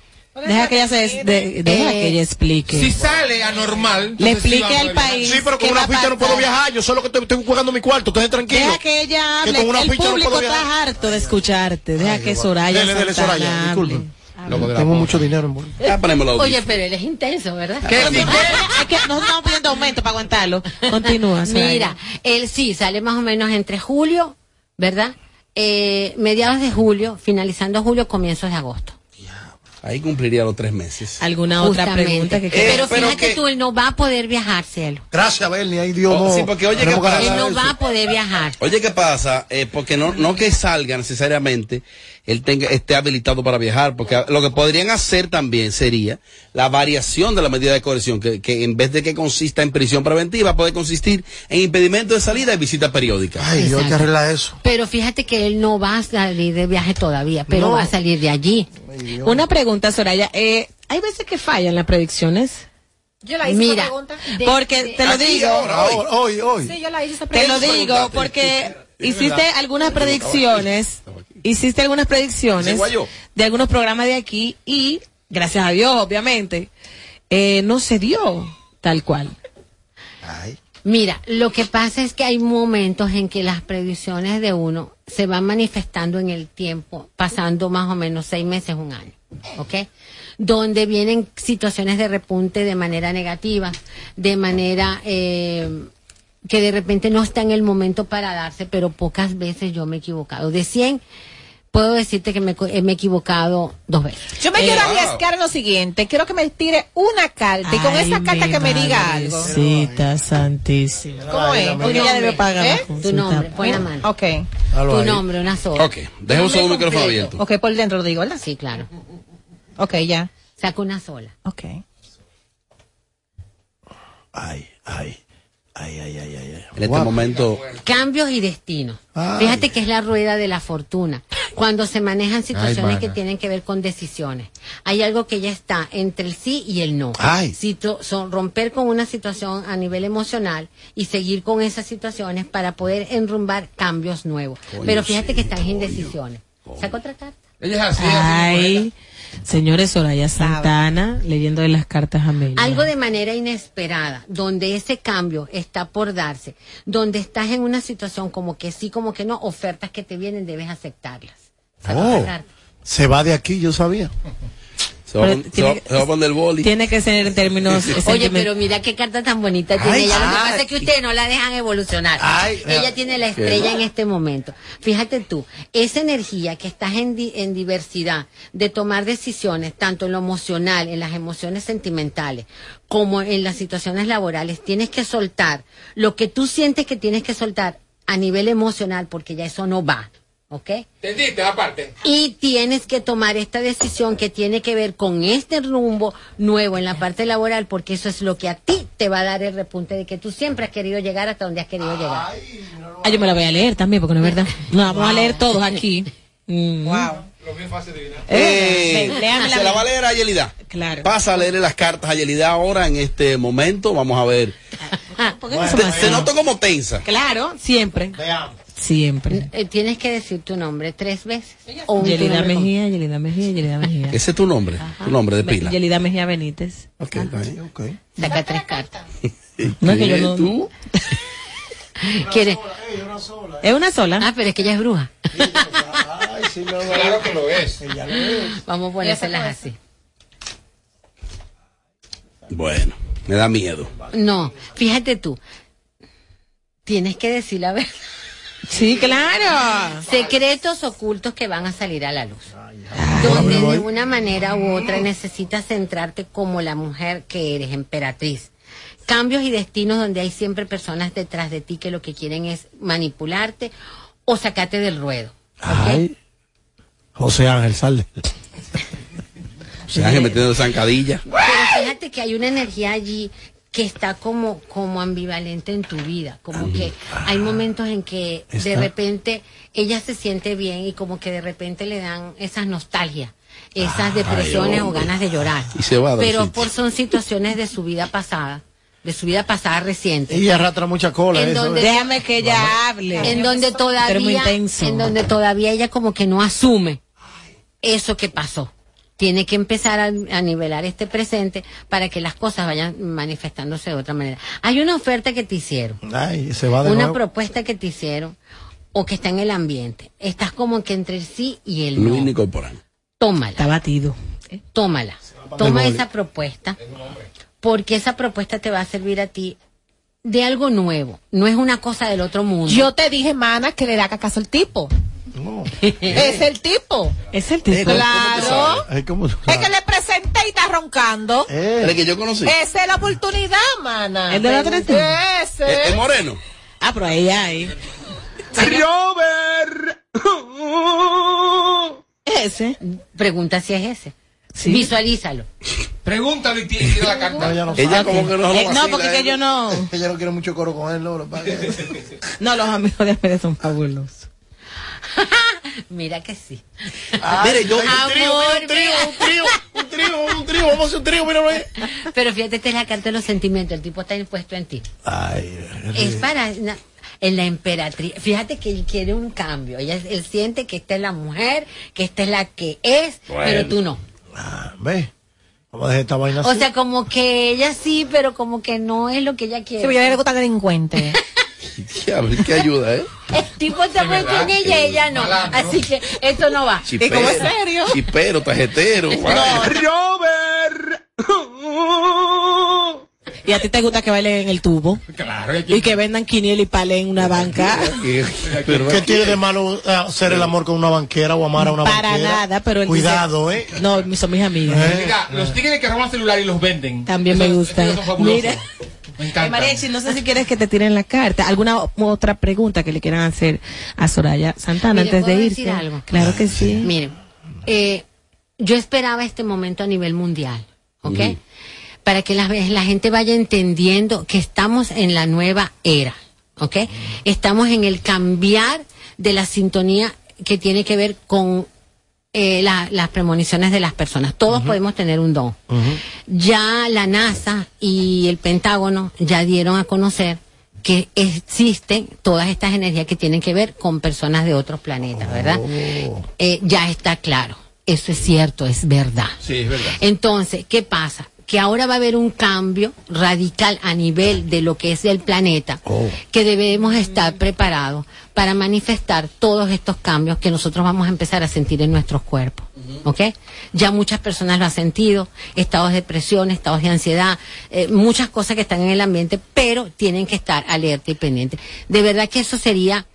Deja que ella se des- de- deja que ella explique. Si sale anormal. Le entonces explique al país. Sí, pero con ¿qué una ficha no puedo viajar. Yo solo que estoy, estoy jugando mi cuarto. Ustedes tranquilos. Deja que ella Que hable. con una el ficha no público puedo está harto de escucharte. Deja que Soraya Dele, dele, Soraya, hable. disculpe. Tengo mucho dinero en bolsa. Ya ponemos los Oye, pero él es intenso, ¿verdad? Es que nosotros estamos pidiendo aumento para aguantarlo. Continúa. Mira, él sí sale más o menos entre julio, ¿verdad? Eh, mediados de julio, finalizando julio, comienzos de agosto. Ahí cumpliría los tres meses. ¿Alguna otra pregunta que Eh, pero pero fíjate que- tú, él no va a poder viajar, cielo. Gracias, Bernie. Ahí Dios Oh, no. sí, porque oye, tenemos ¿qué que pasa? Él no va a poder viajar. Oye, ¿qué pasa? Eh, porque no, no que salga necesariamente, él tenga, esté habilitado para viajar, porque lo que podrían hacer también sería la variación de la medida de coerción, que, que en vez de que consista en prisión preventiva, puede consistir en impedimento de salida y visita periódica. Ay, Dios, hay que arreglar eso. Pero fíjate que él no va a salir de viaje todavía, pero No. va a salir de allí. Una pregunta, Soraya. Eh, hay veces que fallan las predicciones. Yo la hice Mira, esa pregunta. Porque te lo Aquí, digo. ahora, hoy. Hoy, hoy. Sí, yo la hice esa Te lo digo porque hiciste algunas predicciones, hiciste algunas predicciones de algunos programas de aquí y, gracias a Dios, obviamente, eh, no se dio tal cual. Mira, lo que pasa es que hay momentos en que las predicciones de uno se van manifestando en el tiempo, pasando más o menos seis meses, un año, ¿ok? Donde vienen situaciones de repunte de manera negativa, de manera eh, que de repente no está en el momento para darse, pero pocas veces yo me he equivocado. De 100, puedo decirte que me, eh, me he equivocado dos veces. Yo me Eh, quiero wow. arriesgar en lo siguiente. Quiero que me tire una carta y con Ay, esa carta que me diga algo. madrecita santísima. ¿Cómo es? Porque ella debe pagar ¿Eh? Tu nombre, pon la mano. Ok. Tu nombre, una sola. Ok, deja un solo micrófono abierto. Ok, por dentro lo digo, ¿verdad? Sí, claro. Ok, ya. Saca una sola. Ok. Ay, ay. Ay, ay, ay, ay. ay. En este momento, Cambios y destinos. Fíjate que es la rueda de la fortuna. Cuando se manejan situaciones Ay, que tienen que ver con decisiones. Hay algo que ya está entre el sí y el no. Ay. Son romper con una situación a nivel emocional y seguir con esas situaciones para poder enrumbar cambios nuevos. Coño, Pero fíjate sí, que están en indecisiones. Saca otra carta. Ella es así, Ay, señores Soraya Santana, leyendo de las cartas a Amelia. Algo de manera inesperada, donde ese cambio está por darse, donde estás en una situación como que sí, como que no, ofertas que te vienen, debes aceptarlas. Oh, se va de aquí, yo sabía. se va, se que- se va a poner el boli. Tiene que ser en términos Oye, pero mira qué carta tan bonita tiene Ay, ella. Lo que ay. pasa es que ustedes no la dejan evolucionar. Ay, ella tiene la estrella en este momento. Fíjate tú, esa energía que estás en, di- en diversidad de tomar decisiones, tanto en lo emocional, en las emociones sentimentales, como en las situaciones laborales, tienes que soltar lo que tú sientes que tienes que soltar a nivel emocional, porque ya eso no va. ¿Ok? ¿Entendiste? Aparte. Y tienes que tomar esta decisión que tiene que ver con este rumbo nuevo en la parte laboral, porque eso es lo que a ti te va a dar el repunte de que tú siempre has querido llegar hasta donde has querido llegar. Ah, yo me la voy a leer también, porque no es verdad. No, vamos a leer todos aquí. Mm. Lo bien fácil de adivinar. Eh, léamela se la va a leer a Yelida. Claro. Pasa a leerle las cartas a Yelida ahora en este momento. Vamos a ver. ¿Por qué no Te- somos se así? noto como tensa. Claro, siempre. Siempre. Eh, Tienes que decir tu nombre tres veces. O un Yelida nombre Mejía, Yelida Mejía, Yelida Mejía. Ese es tu nombre. Tu nombre de pila. Yelida Mejía Benítez. Ok, está bien. Ok. Saca tres cartas. No es que yo ¿Qué? no- ¿Tú? ¿Quieres? ¿Es una sola? Ah, pero es que ella es bruja. Ay, sí, a- Claro que lo es. Ella lo es. Vamos a ponérselas así. Bueno, me da miedo. No, fíjate tú. Tienes que decir la verdad. Sí, claro. Secretos ocultos que van a salir a la luz. Donde de una manera u otra necesitas centrarte como la mujer que eres, emperatriz. Cambios y destinos donde hay siempre personas detrás de ti que lo que quieren es manipularte o sacarte del ruedo. Ay. José Ángel, sal. Se han metiendo zancadilla. Pero fíjate que hay una energía allí que está como, como ambivalente en tu vida, como que hay momentos en que de repente ella se siente bien y como que de repente le dan esas nostalgias, esas depresiones o ganas de llorar. Y se va Pero por son situaciones de su vida pasada, de su vida pasada reciente. Ella arrastra mucha cola. En eso, donde-. Déjame que ella hable. en donde todavía en donde todavía ella como que no asume eso que pasó tiene que empezar a, a nivelar este presente para que las cosas vayan manifestándose de otra manera. Hay una oferta que te hicieron. Ay, se va de una nuevo. propuesta que te hicieron o que está en el ambiente. Estás como que entre el sí y el Luis no. Nicorporal. tómala. Está batido. tómala. Toma esa propuesta porque esa propuesta te va a servir a ti de algo nuevo. No es una cosa del otro mundo. Yo te dije, mana, que le da caso el tipo. Es el tipo. Es el tipo. ¿cómo- cómo tú Claro. Es que le presenté y está roncando. Eh, ¿El que yo conocí? Esa es la oportunidad, mana. ¿El de la 30? Ese. ¿El, el moreno? Ah, pero ahí hay. Ese. pregunta si es ese Sí. visualízalo Pregúntale y tira la carta. no, ella no Ella como que no lo Eh, no, porque que yo no. Ella no quiere mucho coro con él, no, lo es No, los amigos de Amelia son fabulosos. mira que sí Mire, yo... Ay, un trío, un trío, un trío, un trío, un trío, vamos a hacer un trío, ahí. pero fíjate esta es la carta de los sentimientos el tipo está impuesto en ti Ay, es para na- en la emperatriz fíjate que él quiere un cambio ella él siente que esta es la mujer que esta es la que es pero tú no ah, ve, vamos a dejar esta vaina o así. sea como que ella sí pero como que no es lo que ella Sí, quiere pero a ella le gusta delincuente. Diablo, qué ayuda, ¿eh? El tipo está puesto en ella y ella no así que esto no va Chipero, como es serio? Chipero, tarjetero. Y a ti te gusta que bailen en el tubo. Claro, Y que vendan quiniel y pale en una banca. ¿Qué tiene de malo eh, hacer el amor con una banquera o amar a una Para banquera? nada, pero él Cuidado, dice- ¿eh? No, mis- son mis amigas. Eh. Mira, los tigres que roban celular y los venden. También me gustan. Mira. Me Eh, encanta. Mariachi, no sé si quieres que te tiren la carta. ¿Alguna otra pregunta que le quieran hacer a Soraya Santana Mire, antes de ¿puedo irse? decir algo? Claro que sí. Miren, eh, yo esperaba este momento a nivel mundial, ¿ok? Para que la, la gente vaya entendiendo que estamos en la nueva era, ¿ok? Estamos en el cambiar de la sintonía que tiene que ver con eh, la- las premoniciones de las personas. Todos podemos tener un don. Ya la NASA y el Pentágono ya dieron a conocer que existen todas estas energías que tienen que ver con personas de otros planetas, ¿verdad? Eh, ya está claro. Eso es cierto, es verdad. Sí, es verdad. Entonces, ¿qué pasa? Que ahora va a haber un cambio radical a nivel de lo que es el planeta, que debemos estar preparados para manifestar todos estos cambios que nosotros vamos a empezar a sentir en nuestros cuerpos. ¿Ok? Ya muchas personas lo han sentido, estados de depresión, estados de ansiedad, eh, muchas cosas que están en el ambiente, pero tienen que estar alerta y pendiente. De verdad que eso sería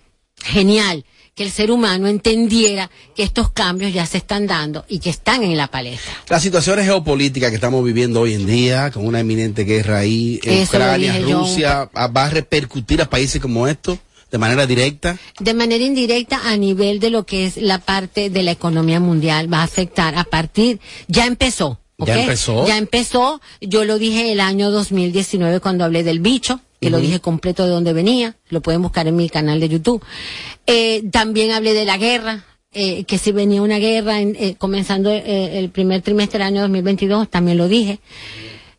genial que el ser humano entendiera que estos cambios ya se están dando y que están en la palestra. Las situaciones geopolíticas que estamos viviendo hoy en día, con una eminente guerra ahí, en Eso lo Ucrania, yo. Rusia, a- va a repercutir a países como estos de manera directa. De manera indirecta a nivel de lo que es la parte de la economía mundial va a afectar a partir, ya empezó. Ya empezó. Ya empezó. Yo lo dije el año 2019 cuando hablé del bicho, que lo dije completo de dónde venía. Lo pueden buscar en mi canal de YouTube. Eh, también hablé de la guerra. eh, que si venía una guerra en- eh, comenzando eh, el primer trimestre del año 2022, también lo dije.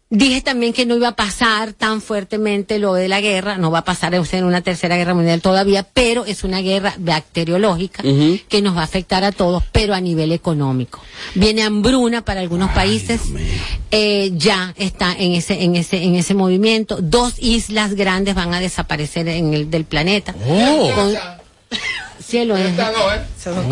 Dije también que no iba a pasar tan fuertemente lo de la guerra, no va a pasar ser una tercera guerra mundial todavía, pero es una guerra bacteriológica que nos va a afectar a todos, pero a nivel económico. Viene hambruna para algunos países, eh, ya está en ese, en ese, en ese movimiento. Dos islas grandes van a desaparecer en el del planeta. Oh. Con- cielo es- Esta no, ¿eh?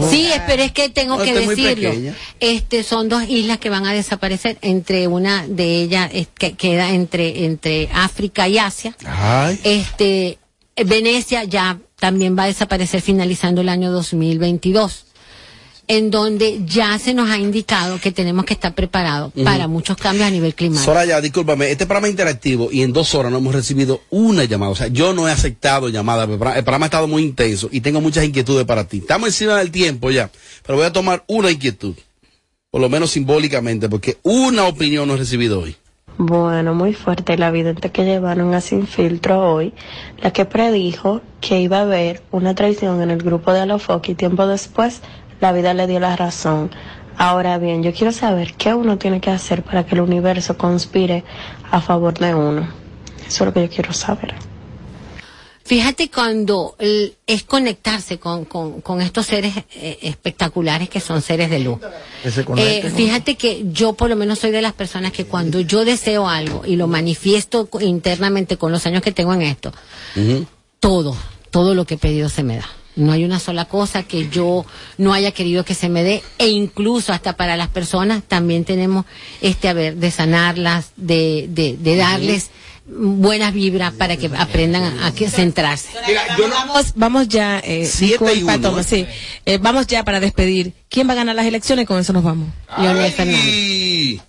Sí, es- pero es que tengo No, que decirlo. Este son dos islas que van a desaparecer. Entre una de ellas es que queda entre entre África y Asia. Ay. Este Venecia ya también va a desaparecer finalizando el año 2022. En donde ya se nos ha indicado que tenemos que estar preparados para muchos cambios a nivel climático. Soraya, discúlpame, este programa es interactivo y en dos horas no hemos recibido una llamada. O sea, yo no he aceptado llamadas. El programa el programa ha estado muy intenso y tengo muchas inquietudes para ti. Estamos encima del tiempo ya, pero voy a tomar una inquietud, por lo menos simbólicamente, porque una opinión no he recibido hoy. Bueno, muy fuerte la vidente que llevaron a Sin Filtro hoy, la que predijo que iba a haber una traición en el grupo de Alofoque y tiempo después la vida le dio la razón. Ahora bien, yo quiero saber qué uno tiene que hacer para que el universo conspire a favor de uno. Eso es lo que yo quiero saber. Fíjate cuando el- es conectarse con, con, con estos seres eh, espectaculares que son seres de luz. Eh, fíjate que yo por lo menos soy de las personas que cuando yo deseo algo y lo manifiesto internamente con los años que tengo en esto, todo, todo lo que he pedido se me da. No hay una sola cosa que yo no haya querido que se me dé e incluso hasta para las personas también tenemos este haber de sanarlas, de, de, de darles buenas vibras para que aprendan a, a que centrarse. Vamos, vamos ya, eh, Siete y disculpa, ¿eh? sí. Eh, vamos ya para despedir. ¿Quién va a ganar las elecciones? Con eso nos vamos. Leonel Fernández.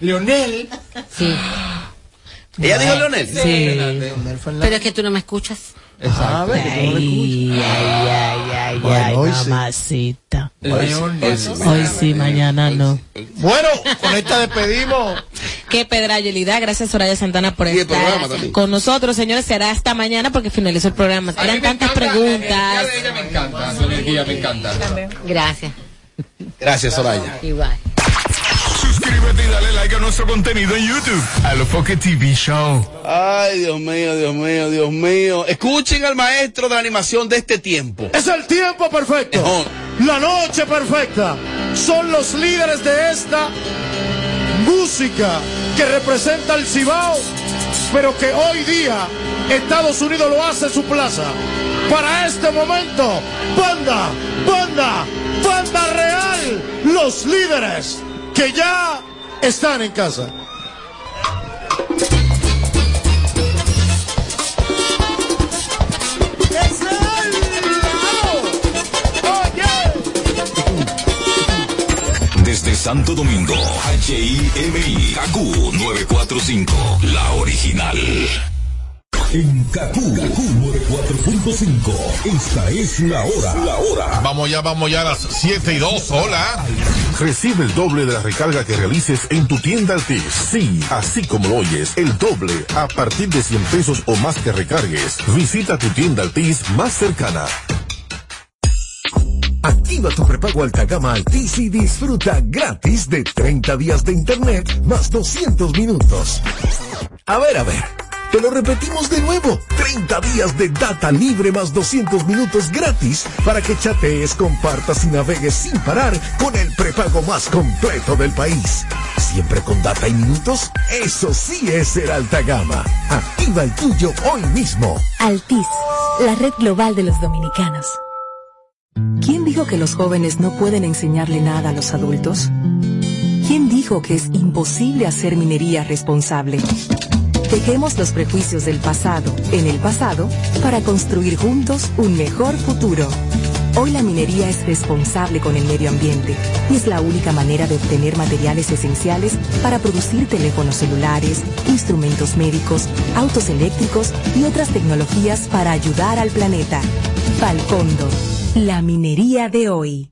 Leonel. Sí. ¿Ella dijo Leonel? Sí. Pero es que tú no me escuchas. Ah, no le Ay, ay, ay, ay, Bueno, ay, hoy sí. mamacita. Hoy sí, hoy sí. Hoy sí, mañana no. Bueno, con esta despedimos. Qué pedrayelidad. Gracias, Soraya Santana, por estar programa con nosotros. Señores, será hasta mañana porque finalizó el programa. Eran tantas preguntas. Ella me encanta, su energía me encanta. Gracias. Gracias, Soraya. Igual. Suscríbete y dale like a nuestro contenido en YouTube. Alofoque TV Show. Ay, Dios mío, Dios mío, Dios mío. Escuchen al maestro de la animación de este tiempo. Es el tiempo perfecto. La noche perfecta. Son los líderes de esta música que representa el Cibao, pero que hoy día Estados Unidos lo hace su plaza. Para este momento, banda, banda, banda real, los líderes que ya están en casa. Desde Santo Domingo, HIMI, KQ 945, la original. En KQ, 94.5, esta es la hora. La hora. Vamos ya, vamos ya a las 7 y 2. Hola. Recibe el doble de la recarga que realices en tu tienda Altis. Sí, así como lo oyes, el doble a partir de 100 pesos o más que recargues. Visita tu tienda Altis más cercana. Activa tu prepago alta gama Altis y disfruta gratis de 30 días de internet más 200 minutos. A ver, a ver. Te lo repetimos de nuevo. 30 días de data libre más 200 minutos gratis para que chatees, compartas y navegues sin parar con el prepago más completo del país. Siempre con data y minutos. Eso sí es ser alta gama. Activa el tuyo hoy mismo. Altis, la red global de los dominicanos. ¿Quién dijo que los jóvenes no pueden enseñarle nada a los adultos? ¿Quién dijo que es imposible hacer minería responsable? Dejemos los prejuicios del pasado en el pasado para construir juntos un mejor futuro. Hoy la minería es responsable con el medio ambiente y es la única manera de obtener materiales esenciales para producir teléfonos celulares, instrumentos médicos, autos eléctricos y otras tecnologías para ayudar al planeta. Falcondo, la minería de hoy.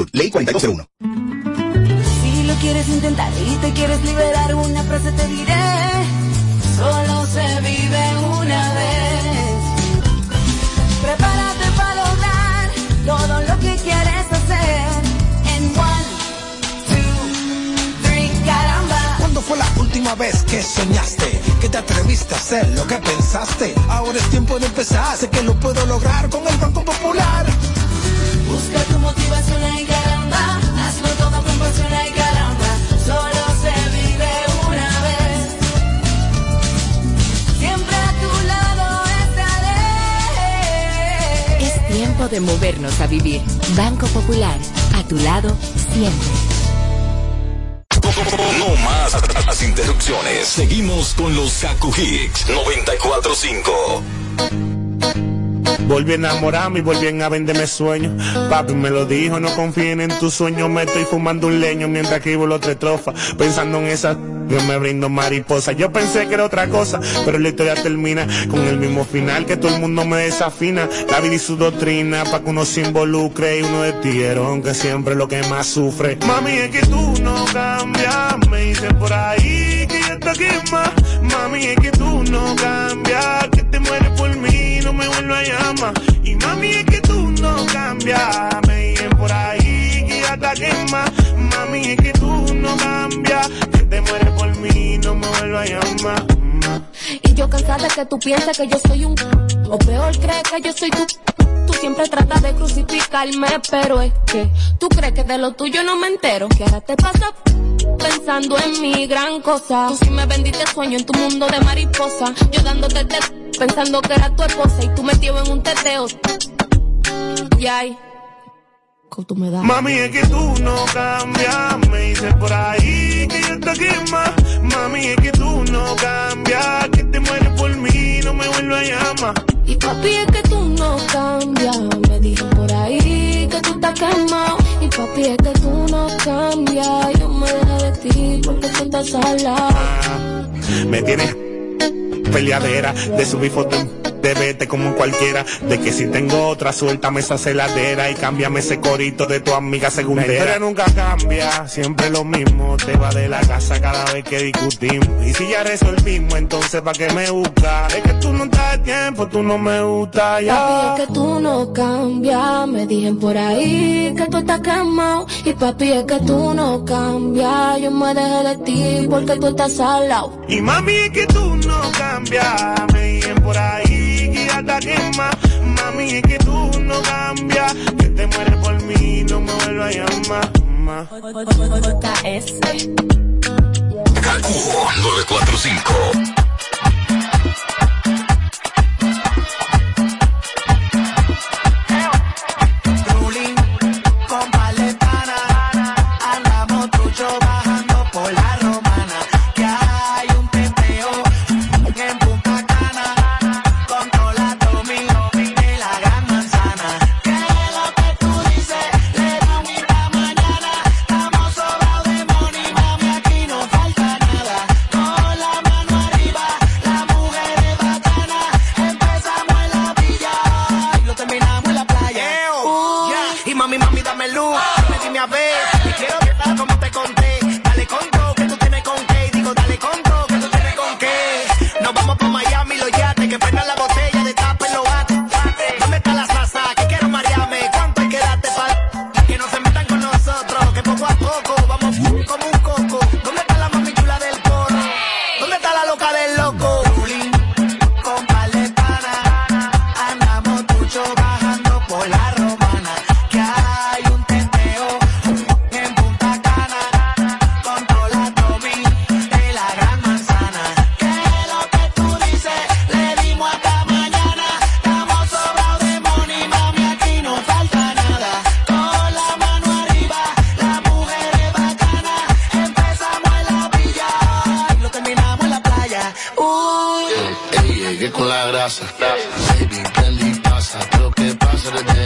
Ley 4201. Si lo quieres intentar y te quieres liberar, una frase te diré. Solo se vive una vez. Prepárate para lograr todo lo que quieres hacer. En one, two, three, caramba. ¿Cuándo fue la última vez que soñaste? Que te atreviste a hacer lo que pensaste. Ahora es tiempo de empezar. Sé que lo puedo lograr con el Banco Popular. Busca tu motivación de movernos a vivir. Banco Popular, a tu lado siempre. No más las interrupciones. Seguimos con los Kaku Hicks 945. Volví a enamorarme y volví a venderme sueños. Papi me lo dijo, no confíen en tus sueños. Me estoy fumando un leño mientras escribo la otra estrofa. Pensando en esa yo me brindo mariposa. Yo pensé que era otra cosa, pero la historia termina con el mismo final que todo el mundo me desafina. La vida y su doctrina, pa' que uno se involucre y uno de tierón que siempre es lo que más sufre. Mami, es que tú no cambias, me dicen por ahí que ya está quema. Mami, es que tú no cambias, que te mueres por mí, no me vuelvo a llamar. Y mami, es que tú no cambias, me dicen por ahí que ya está quema. Mami, es que tú no cambias, te mueres por mí, no me vuelvo a llamar. Y yo cansada que tú pienses que yo soy un o peor crees que yo soy tú. Tú siempre tratas de crucificarme, pero es que tú crees que de lo tuyo no me entero. Que ahora te pasa pensando en mi gran cosa. Tú sí me vendiste sueño en tu mundo de mariposa. Yo dándote te pensando que era tu esposa y tú metido en un teteo. Y ay, ¿cómo tú me das? Mami, es que tú no cambias, me dicen por ahí que ya está quema. Mami, es que tú no cambias, que te mueres por mí, no me vuelvo a llamar. Y papi, es que tú no cambias. Me dijo por ahí que tú estás quemado. Y papi, es que tú no cambias. Yo me dejé de ti porque tú estás al lado. Me tienes peleadera de subir fotos de vete como cualquiera de que si tengo otra suéltame esa celadera y cámbiame ese corito de tu amiga segundera pero nunca cambia siempre lo mismo te va de la casa cada vez que discutimos y si ya resolvimos entonces pa' qué me busca es que tú no estás de tiempo tú no me gustas ya Papi, es que tú no cambias. Me dijeron por ahí que tú estás quemado. Y papi, es que tú no cambias. Yo me dejé de ti porque tú estás al lado. Y mami, es que tú no cambias. Me dicen por ahí ya está quema. Mami, es que tú no cambias. Que te mueres por mí, no me vuelvas a llamar. Ma. Kaku 945. Que pasa desde